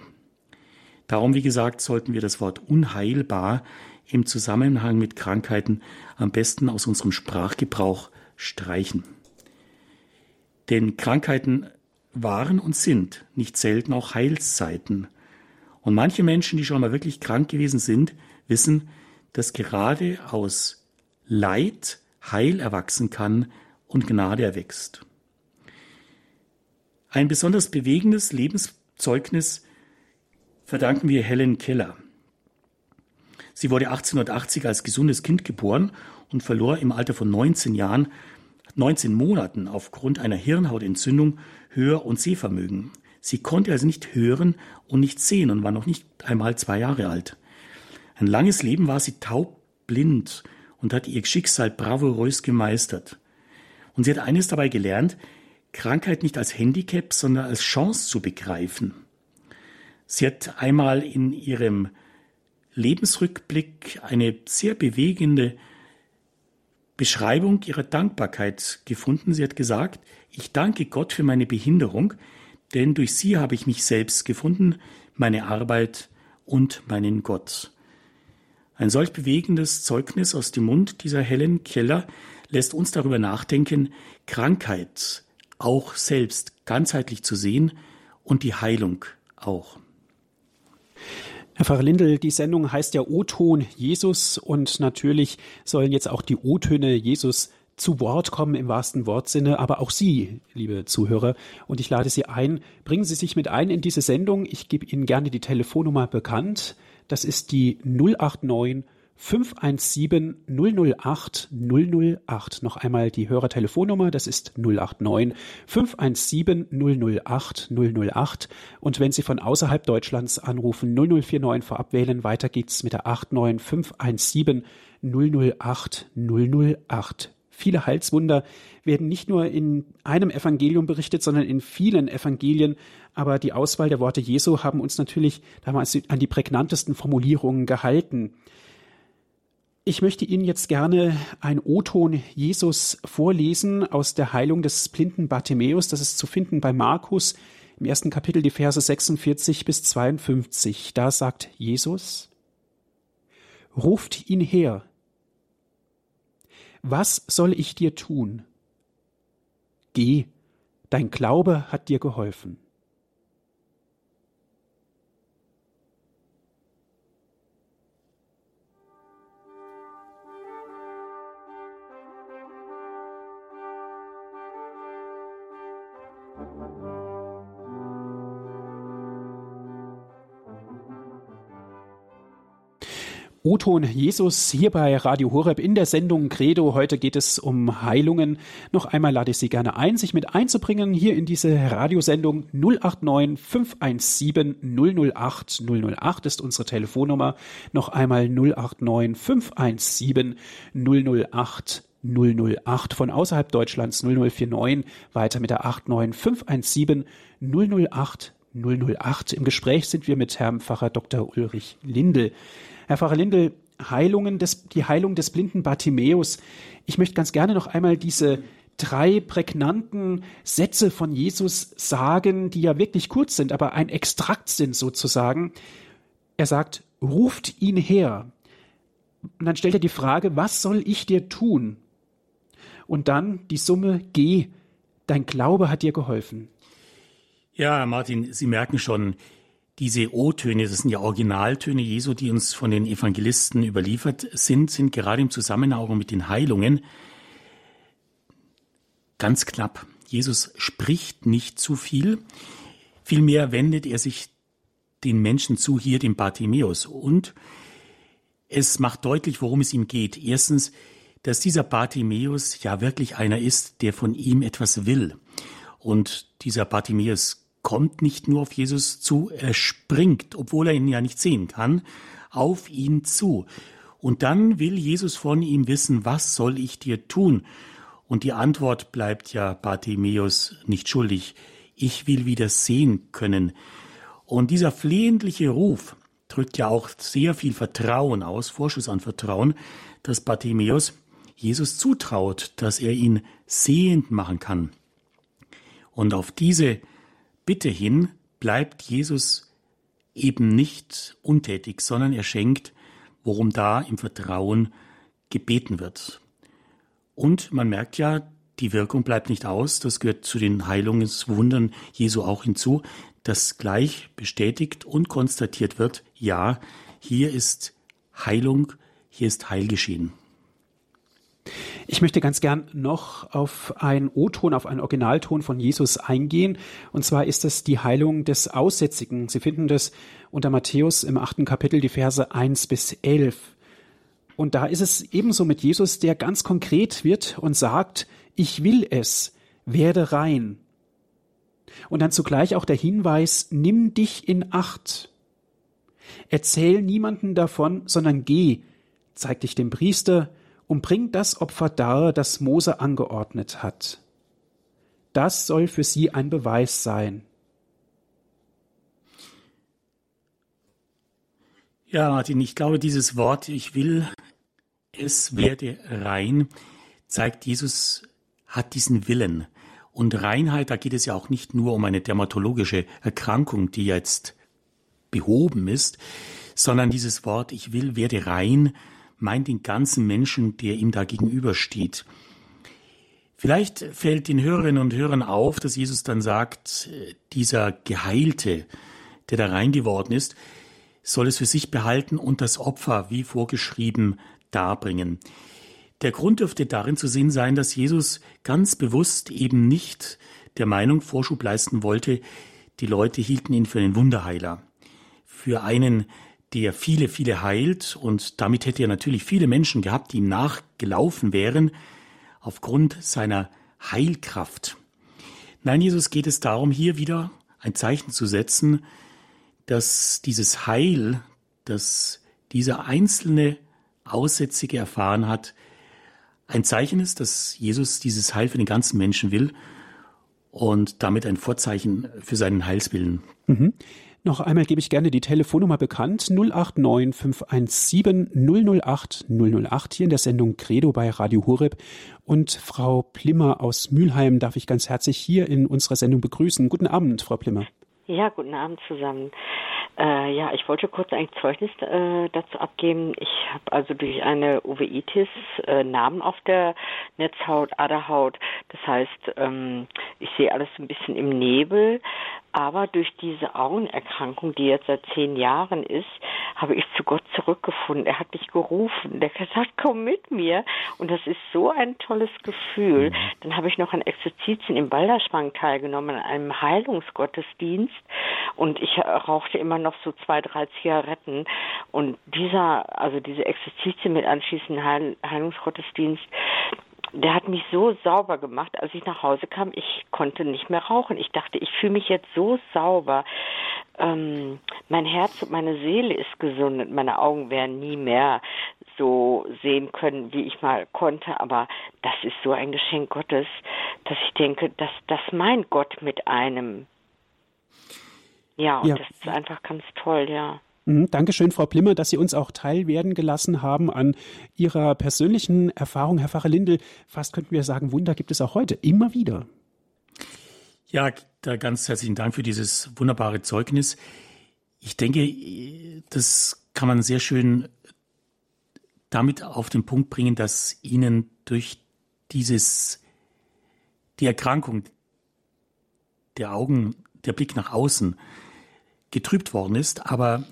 Darum, wie gesagt, sollten wir das Wort unheilbar im Zusammenhang mit Krankheiten am besten aus unserem Sprachgebrauch streichen. Denn Krankheiten waren und sind nicht selten auch Heilszeiten. Und manche Menschen, die schon mal wirklich krank gewesen sind, wissen, dass gerade aus Leid Heil erwachsen kann und Gnade erwächst. Ein besonders bewegendes Lebenszeugnis verdanken wir Helen Keller. Sie wurde 1880 als gesundes Kind geboren und verlor im Alter von 19 Jahren, 19 Monaten aufgrund einer Hirnhautentzündung Hör- und Sehvermögen. Sie konnte also nicht hören und nicht sehen und war noch nicht einmal zwei Jahre alt. Ein langes Leben war sie taubblind und hat ihr Schicksal bravourös gemeistert. Und sie hat eines dabei gelernt, Krankheit nicht als Handicap, sondern als Chance zu begreifen. Sie hat einmal in ihrem Lebensrückblick eine sehr bewegende Beschreibung ihrer Dankbarkeit gefunden. Sie hat gesagt, ich danke Gott für meine Behinderung, denn durch sie habe ich mich selbst gefunden, meine Arbeit und meinen Gott. Ein solch bewegendes Zeugnis aus dem Mund dieser Helen Keller lässt uns darüber nachdenken, Krankheit auch selbst ganzheitlich zu sehen und die Heilung auch. Herr Pfarrer Lindel, die Sendung heißt ja O-Ton Jesus und natürlich sollen jetzt auch die O-Töne Jesus zu Wort kommen im wahrsten Wortsinne, aber auch Sie, liebe Zuhörer, und ich lade Sie ein, bringen Sie sich mit ein in diese Sendung. Ich gebe Ihnen gerne die Telefonnummer bekannt. Das ist die 089 517 008 008. Noch einmal die Hörertelefonnummer, das ist 089 517 008 008. Und wenn Sie von außerhalb Deutschlands anrufen, 0049 vorab wählen, weiter geht's mit der 89 517 008 008. Viele Heilswunder werden nicht nur in einem Evangelium berichtet, sondern in vielen Evangelien. Aber die Auswahl der Worte Jesu haben uns natürlich damals an die prägnantesten Formulierungen gehalten. Ich möchte Ihnen jetzt gerne ein O-Ton Jesus vorlesen aus der Heilung des blinden Bartimäus. Das ist zu finden bei Markus im ersten Kapitel die Verse 46 bis 52. Da sagt Jesus, Ruft ihn her. Was soll ich dir tun? Geh, dein Glaube hat dir geholfen. O-Ton Jesus hier bei Radio Horeb in der Sendung Credo. Heute geht es um Heilungen. Noch einmal lade ich Sie gerne ein, sich mit einzubringen hier in diese Radiosendung 089 517 008 008 ist unsere Telefonnummer. Noch einmal 089 517 008 008 von außerhalb Deutschlands 0049 weiter mit der 89 517 008 008. Im Gespräch sind wir mit Herrn Pfarrer Dr. Ulrich Lindel. Herr Pfarrer Lindel, Heilungen des, die Heilung des blinden Bartimäus. Ich möchte ganz gerne noch einmal diese drei prägnanten Sätze von Jesus sagen, die ja wirklich kurz sind, aber ein Extrakt sind sozusagen. Er sagt, ruft ihn her. Und dann stellt er die Frage, was soll ich dir tun? Und dann die Summe, geh, dein Glaube hat dir geholfen. Ja, Martin, Sie merken schon, diese O-Töne, das sind ja Originaltöne Jesu, die uns von den Evangelisten überliefert sind, sind gerade im Zusammenhang mit den Heilungen ganz knapp. Jesus spricht nicht zu viel, vielmehr wendet er sich den Menschen zu, hier dem Bartimäus. Und es macht deutlich, worum es ihm geht. Erstens, dass dieser Bartimäus ja wirklich einer ist, der von ihm etwas will. Und dieser Bartimäus kommt nicht nur auf Jesus zu, er springt, obwohl er ihn ja nicht sehen kann, auf ihn zu. Und dann will Jesus von ihm wissen, was soll ich dir tun? Und die Antwort bleibt ja Bartimäus nicht schuldig. Ich will wieder sehen können. Und dieser flehentliche Ruf drückt ja auch sehr viel Vertrauen aus, Vorschuss an Vertrauen, dass Bartimäus Jesus zutraut, dass er ihn sehend machen kann. Und auf diese Bitte hin bleibt Jesus eben nicht untätig, sondern er schenkt, worum da im Vertrauen gebeten wird. Und man merkt ja, die Wirkung bleibt nicht aus. Das gehört zu den Heilungswundern Jesu auch hinzu, dass gleich bestätigt und konstatiert wird, ja, hier ist Heilung, hier ist Heil geschehen. Ich möchte ganz gern noch auf einen O-Ton, auf einen Originalton von Jesus eingehen. Und zwar ist es die Heilung des Aussätzigen. Sie finden das unter Matthäus im achten Kapitel, die Verse eins bis elf. Und da ist es ebenso mit Jesus, der ganz konkret wird und sagt, ich will es, werde rein. Und dann zugleich auch der Hinweis, nimm dich in Acht. Erzähl niemanden davon, sondern geh, zeig dich dem Priester, und bringt das Opfer dar, das Mose angeordnet hat. Das soll für sie ein Beweis sein. Ja, Martin, ich glaube, dieses Wort, ich will, es werde rein, zeigt, Jesus hat diesen Willen. Und Reinheit, da geht es ja auch nicht nur um eine dermatologische Erkrankung, die jetzt behoben ist, sondern dieses Wort, ich will, werde rein, meint den ganzen Menschen, der ihm da gegenübersteht. Vielleicht fällt den Hörerinnen und Hörern auf, dass Jesus dann sagt, dieser Geheilte, der da rein geworden ist, soll es für sich behalten und das Opfer, wie vorgeschrieben, darbringen. Der Grund dürfte darin zu sehen sein, dass Jesus ganz bewusst eben nicht der Meinung Vorschub leisten wollte, die Leute hielten ihn für einen Wunderheiler, für einen, der viele, viele heilt und damit hätte er natürlich viele Menschen gehabt, die ihm nachgelaufen wären, aufgrund seiner Heilkraft. Nein, Jesus geht es darum, hier wieder ein Zeichen zu setzen, dass dieses Heil, das dieser einzelne Aussätzige erfahren hat, ein Zeichen ist, dass Jesus dieses Heil für den ganzen Menschen will und damit ein Vorzeichen für seinen Heilswillen. Mhm. Noch einmal gebe ich gerne die Telefonnummer bekannt 089 517 008 008 hier in der Sendung Credo bei Radio Horeb. Und Frau Plimmer aus Mülheim darf ich ganz herzlich hier in unserer Sendung begrüßen. Guten Abend, Frau Plimmer. Ja, guten Abend zusammen. Äh, ja, ich wollte kurz ein Zeugnis äh, dazu abgeben. Ich habe also durch eine Uveitis äh, Narben auf der Netzhaut, Aderhaut. Das heißt, ähm, ich sehe alles ein bisschen im Nebel. Aber durch diese Augenerkrankung, die jetzt seit zehn Jahren ist, habe ich zu Gott zurückgefunden. Er hat mich gerufen. Der hat gesagt, komm mit mir. Und das ist so ein tolles Gefühl. Mhm. Dann habe ich noch an Exerzitien im Balderschwang teilgenommen, an einem Heilungsgottesdienst. Und ich rauchte immer noch so zwei, drei Zigaretten. Und dieser, also diese Exerzitien mit anschließendem Heil Heilungsgottesdienst, der hat mich so sauber gemacht, als ich nach Hause kam, ich konnte nicht mehr rauchen. Ich dachte, ich fühle mich jetzt so sauber. Ähm, mein Herz und meine Seele ist gesund und meine Augen werden nie mehr so sehen können, wie ich mal konnte. Aber das ist so ein Geschenk Gottes, dass ich denke, dass das meint Gott mit einem. Ja, und ja. das ist einfach ganz toll, ja. Mhm, Dankeschön, Frau Plimmer, dass Sie uns auch teilwerden gelassen haben an Ihrer persönlichen Erfahrung. Herr Pfarrer Lindel, fast könnten wir sagen, Wunder gibt es auch heute, immer wieder. Ja, da ganz herzlichen Dank für dieses wunderbare Zeugnis. Ich denke, das kann man sehr schön damit auf den Punkt bringen, dass ihnen durch dieses, die Erkrankung der Augen, der Blick nach außen getrübt worden ist, aber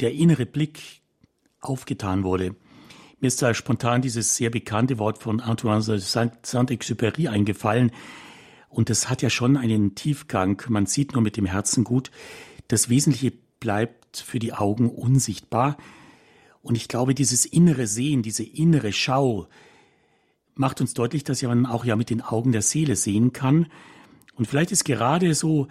der innere Blick aufgetan wurde. Mir ist da spontan dieses sehr bekannte Wort von Antoine Saint-Exupéry eingefallen. Und das hat ja schon einen Tiefgang. Man sieht nur mit dem Herzen gut. Das Wesentliche bleibt für die Augen unsichtbar. Und ich glaube, dieses innere Sehen, diese innere Schau macht uns deutlich, dass man auch ja mit den Augen der Seele sehen kann. Und vielleicht ist gerade so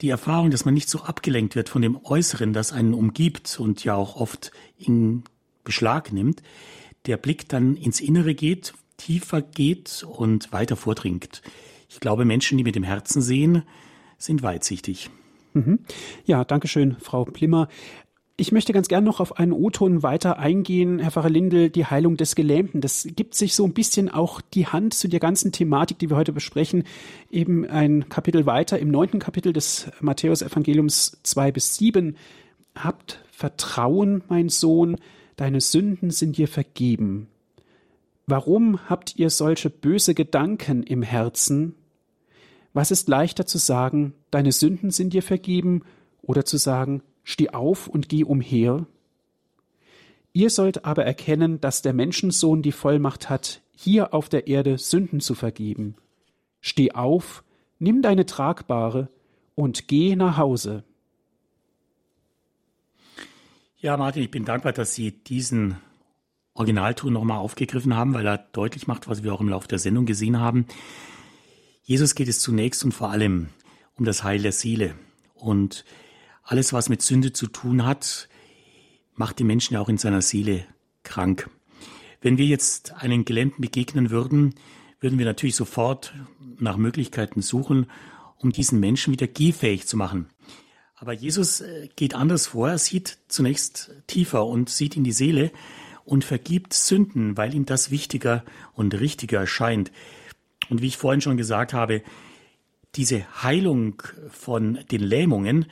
die Erfahrung, dass man nicht so abgelenkt wird von dem Äußeren, das einen umgibt und ja auch oft in Beschlag nimmt, der Blick dann ins Innere geht, tiefer geht und weiter vordringt. Ich glaube, Menschen, die mit dem Herzen sehen, sind weitsichtig. Mhm. Ja, danke schön, Frau Plimmer. Ich möchte ganz gern noch auf einen O-Ton weiter eingehen, Herr Pfarrer Lindel, die Heilung des Gelähmten. Das gibt sich so ein bisschen auch die Hand zu der ganzen Thematik, die wir heute besprechen, eben ein Kapitel weiter, im neunten Kapitel des Matthäus-Evangeliums zwei bis sieben. Habt Vertrauen, mein Sohn, deine Sünden sind dir vergeben. Warum habt ihr solche böse Gedanken im Herzen? Was ist leichter zu sagen, deine Sünden sind dir vergeben, oder zu sagen, steh auf und geh umher? Ihr sollt aber erkennen, dass der Menschensohn die Vollmacht hat, hier auf der Erde Sünden zu vergeben. Steh auf, nimm deine Tragbare und geh nach Hause. Ja, Martin, ich bin dankbar, dass Sie diesen Originalton nochmal aufgegriffen haben, weil er deutlich macht, was wir auch im Laufe der Sendung gesehen haben. Jesus geht es zunächst und vor allem um das Heil der Seele. Und alles, was mit Sünde zu tun hat, macht den Menschen ja auch in seiner Seele krank. Wenn wir jetzt einen Gelähmten begegnen würden, würden wir natürlich sofort nach Möglichkeiten suchen, um diesen Menschen wieder gehfähig zu machen. Aber Jesus äh, geht anders vor. Er sieht zunächst tiefer und sieht in die Seele und vergibt Sünden, weil ihm das wichtiger und richtiger erscheint. Und wie ich vorhin schon gesagt habe, diese Heilung von den Lähmungen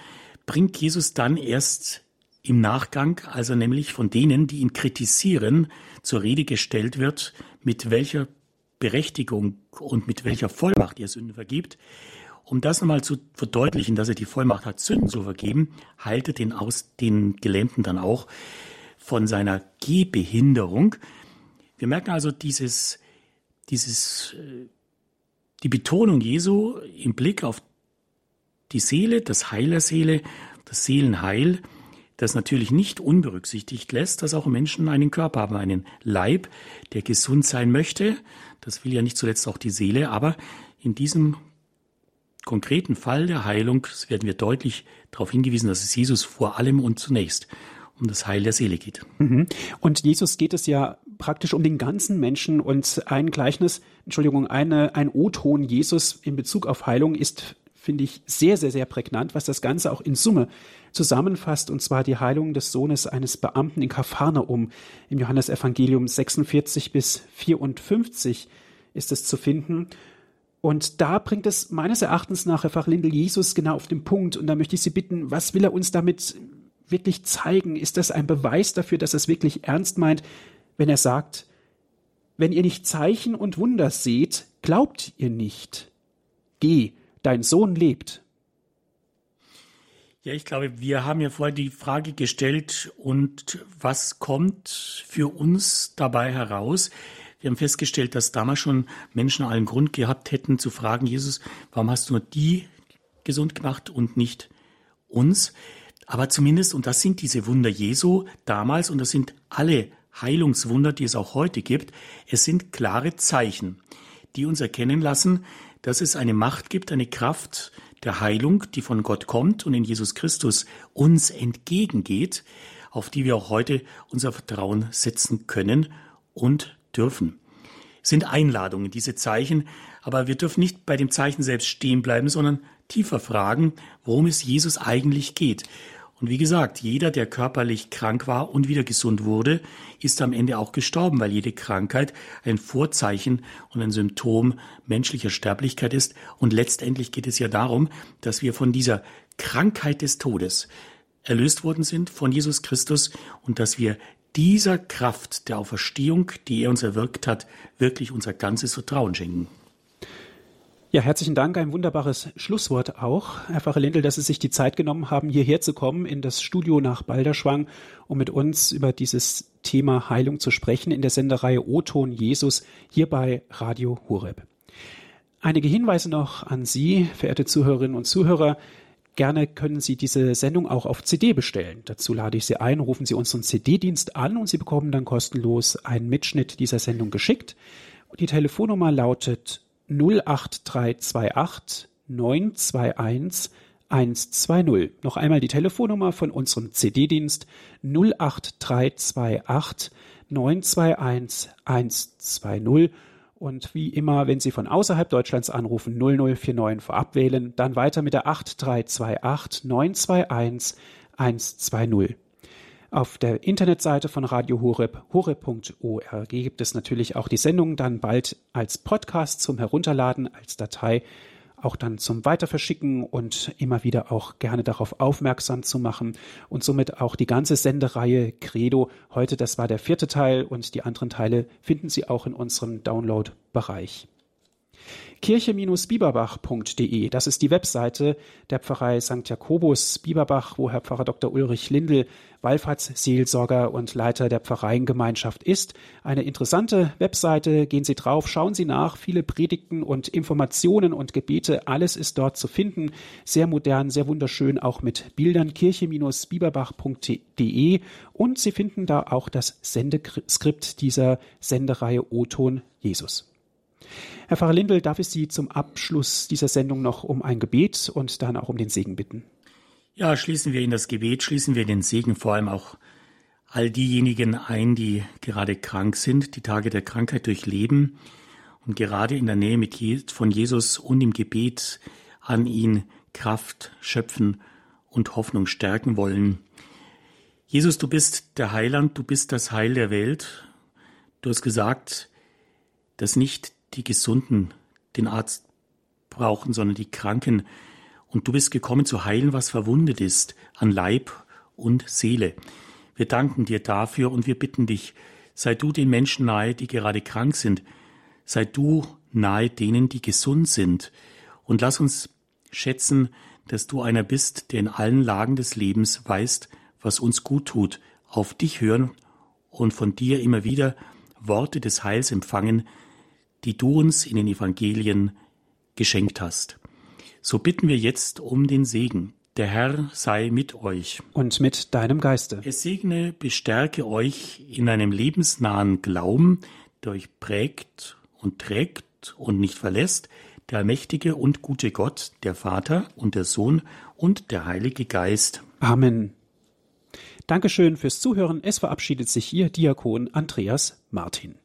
bringt Jesus dann erst im Nachgang, also nämlich von denen, die ihn kritisieren, zur Rede gestellt wird, mit welcher Berechtigung und mit welcher Vollmacht er Sünden vergibt. Um das nochmal zu verdeutlichen, dass er die Vollmacht hat, Sünden zu vergeben, heilt er den, Aus, den Gelähmten dann auch von seiner Gehbehinderung. Wir merken also dieses, dieses, äh, die Betonung Jesu im Blick auf die Seele, das Heil der Seele, das Seelenheil, das natürlich nicht unberücksichtigt lässt, dass auch Menschen einen Körper haben, einen Leib, der gesund sein möchte. Das will ja nicht zuletzt auch die Seele, aber in diesem konkreten Fall der Heilung werden wir deutlich darauf hingewiesen, dass es Jesus vor allem und zunächst um das Heil der Seele geht. Mhm. Und Jesus geht es ja praktisch um den ganzen Menschen und ein Gleichnis, Entschuldigung, eine, ein O-Ton Jesus in Bezug auf Heilung ist finde ich, sehr, sehr, sehr prägnant, was das Ganze auch in Summe zusammenfasst, und zwar die Heilung des Sohnes eines Beamten in Kapharnaum im Johannesevangelium 46 bis 54 ist es zu finden. Und da bringt es meines Erachtens nach Herr Fachlindel Jesus genau auf den Punkt. Und da möchte ich Sie bitten, was will er uns damit wirklich zeigen? Ist das ein Beweis dafür, dass er es wirklich ernst meint, wenn er sagt, wenn ihr nicht Zeichen und Wunder seht, glaubt ihr nicht. Geh, dein Sohn lebt. Ja, ich glaube, wir haben ja vorher die Frage gestellt, und was kommt für uns dabei heraus? Wir haben festgestellt, dass damals schon Menschen allen Grund gehabt hätten zu fragen, Jesus, warum hast du nur die gesund gemacht und nicht uns? Aber zumindest, und das sind diese Wunder Jesu damals, und das sind alle Heilungswunder, die es auch heute gibt, es sind klare Zeichen, die uns erkennen lassen, dass es eine Macht gibt, eine Kraft der Heilung, die von Gott kommt und in Jesus Christus uns entgegengeht, auf die wir auch heute unser Vertrauen setzen können und dürfen. Es sind Einladungen, diese Zeichen, aber wir dürfen nicht bei dem Zeichen selbst stehen bleiben, sondern tiefer fragen, worum es Jesus eigentlich geht. Und wie gesagt, jeder, der körperlich krank war und wieder gesund wurde, ist am Ende auch gestorben, weil jede Krankheit ein Vorzeichen und ein Symptom menschlicher Sterblichkeit ist. Und letztendlich geht es ja darum, dass wir von dieser Krankheit des Todes erlöst worden sind von Jesus Christus und dass wir dieser Kraft der Auferstehung, die er uns erwirkt hat, wirklich unser ganzes Vertrauen schenken. Ja, herzlichen Dank. Ein wunderbares Schlusswort auch, Herr Pfarrer dass Sie sich die Zeit genommen haben, hierher zu kommen in das Studio nach Balderschwang, um mit uns über dieses Thema Heilung zu sprechen in der Sendereihe O-Ton Jesus hier bei Radio Hureb. Einige Hinweise noch an Sie, verehrte Zuhörerinnen und Zuhörer. Gerne können Sie diese Sendung auch auf CD bestellen. Dazu lade ich Sie ein, rufen Sie unseren CD-Dienst an und Sie bekommen dann kostenlos einen Mitschnitt dieser Sendung geschickt. Die Telefonnummer lautet 08328 921 120. Noch einmal die Telefonnummer von unserem CD-Dienst 08328 921 120. Und wie immer, wenn Sie von außerhalb Deutschlands anrufen, 0049 vorab wählen, dann weiter mit der 8328 921 120. Auf der Internetseite von Radio Horeb, horeb.org, gibt es natürlich auch die Sendung dann bald als Podcast zum Herunterladen, als Datei, auch dann zum Weiterverschicken und immer wieder auch gerne darauf aufmerksam zu machen und somit auch die ganze Sendereihe Credo. Heute, das war der vierte Teil und die anderen Teile finden Sie auch in unserem Download-Bereich kirche-bieberbach.de. Das ist die Webseite der Pfarrei St. Jakobus Bieberbach, wo Herr Pfarrer Dr. Ulrich Lindl Wallfahrtsseelsorger und Leiter der Pfarreiengemeinschaft ist. Eine interessante Webseite. Gehen Sie drauf, schauen Sie nach. Viele Predigten und Informationen und Gebete. Alles ist dort zu finden. Sehr modern, sehr wunderschön, auch mit Bildern. kirche-bieberbach.de. Und Sie finden da auch das Sendeskript dieser Sendereihe O-Ton Jesus. Herr Pfarrer Lindel, darf ich Sie zum Abschluss dieser Sendung noch um ein Gebet und dann auch um den Segen bitten? Ja, schließen wir in das Gebet, schließen wir den Segen vor allem auch all diejenigen ein, die gerade krank sind, die Tage der Krankheit durchleben und gerade in der Nähe mit von Jesus und im Gebet an ihn Kraft schöpfen und Hoffnung stärken wollen. Jesus, du bist der Heiland, du bist das Heil der Welt. Du hast gesagt, dass nicht die Gesunden den Arzt brauchen, sondern die Kranken. Und du bist gekommen zu heilen, was verwundet ist, an Leib und Seele. Wir danken dir dafür und wir bitten dich, sei du den Menschen nahe, die gerade krank sind, sei du nahe denen, die gesund sind. Und lass uns schätzen, dass du einer bist, der in allen Lagen des Lebens weißt, was uns gut tut, auf dich hören und von dir immer wieder Worte des Heils empfangen, die du uns in den Evangelien geschenkt hast. So bitten wir jetzt um den Segen. Der Herr sei mit euch. Und mit deinem Geiste. Es segne, bestärke euch in einem lebensnahen Glauben, der euch prägt und trägt und nicht verlässt, der allmächtige und gute Gott, der Vater und der Sohn und der Heilige Geist. Amen. Dankeschön fürs Zuhören. Es verabschiedet sich Ihr Diakon Andreas Martin.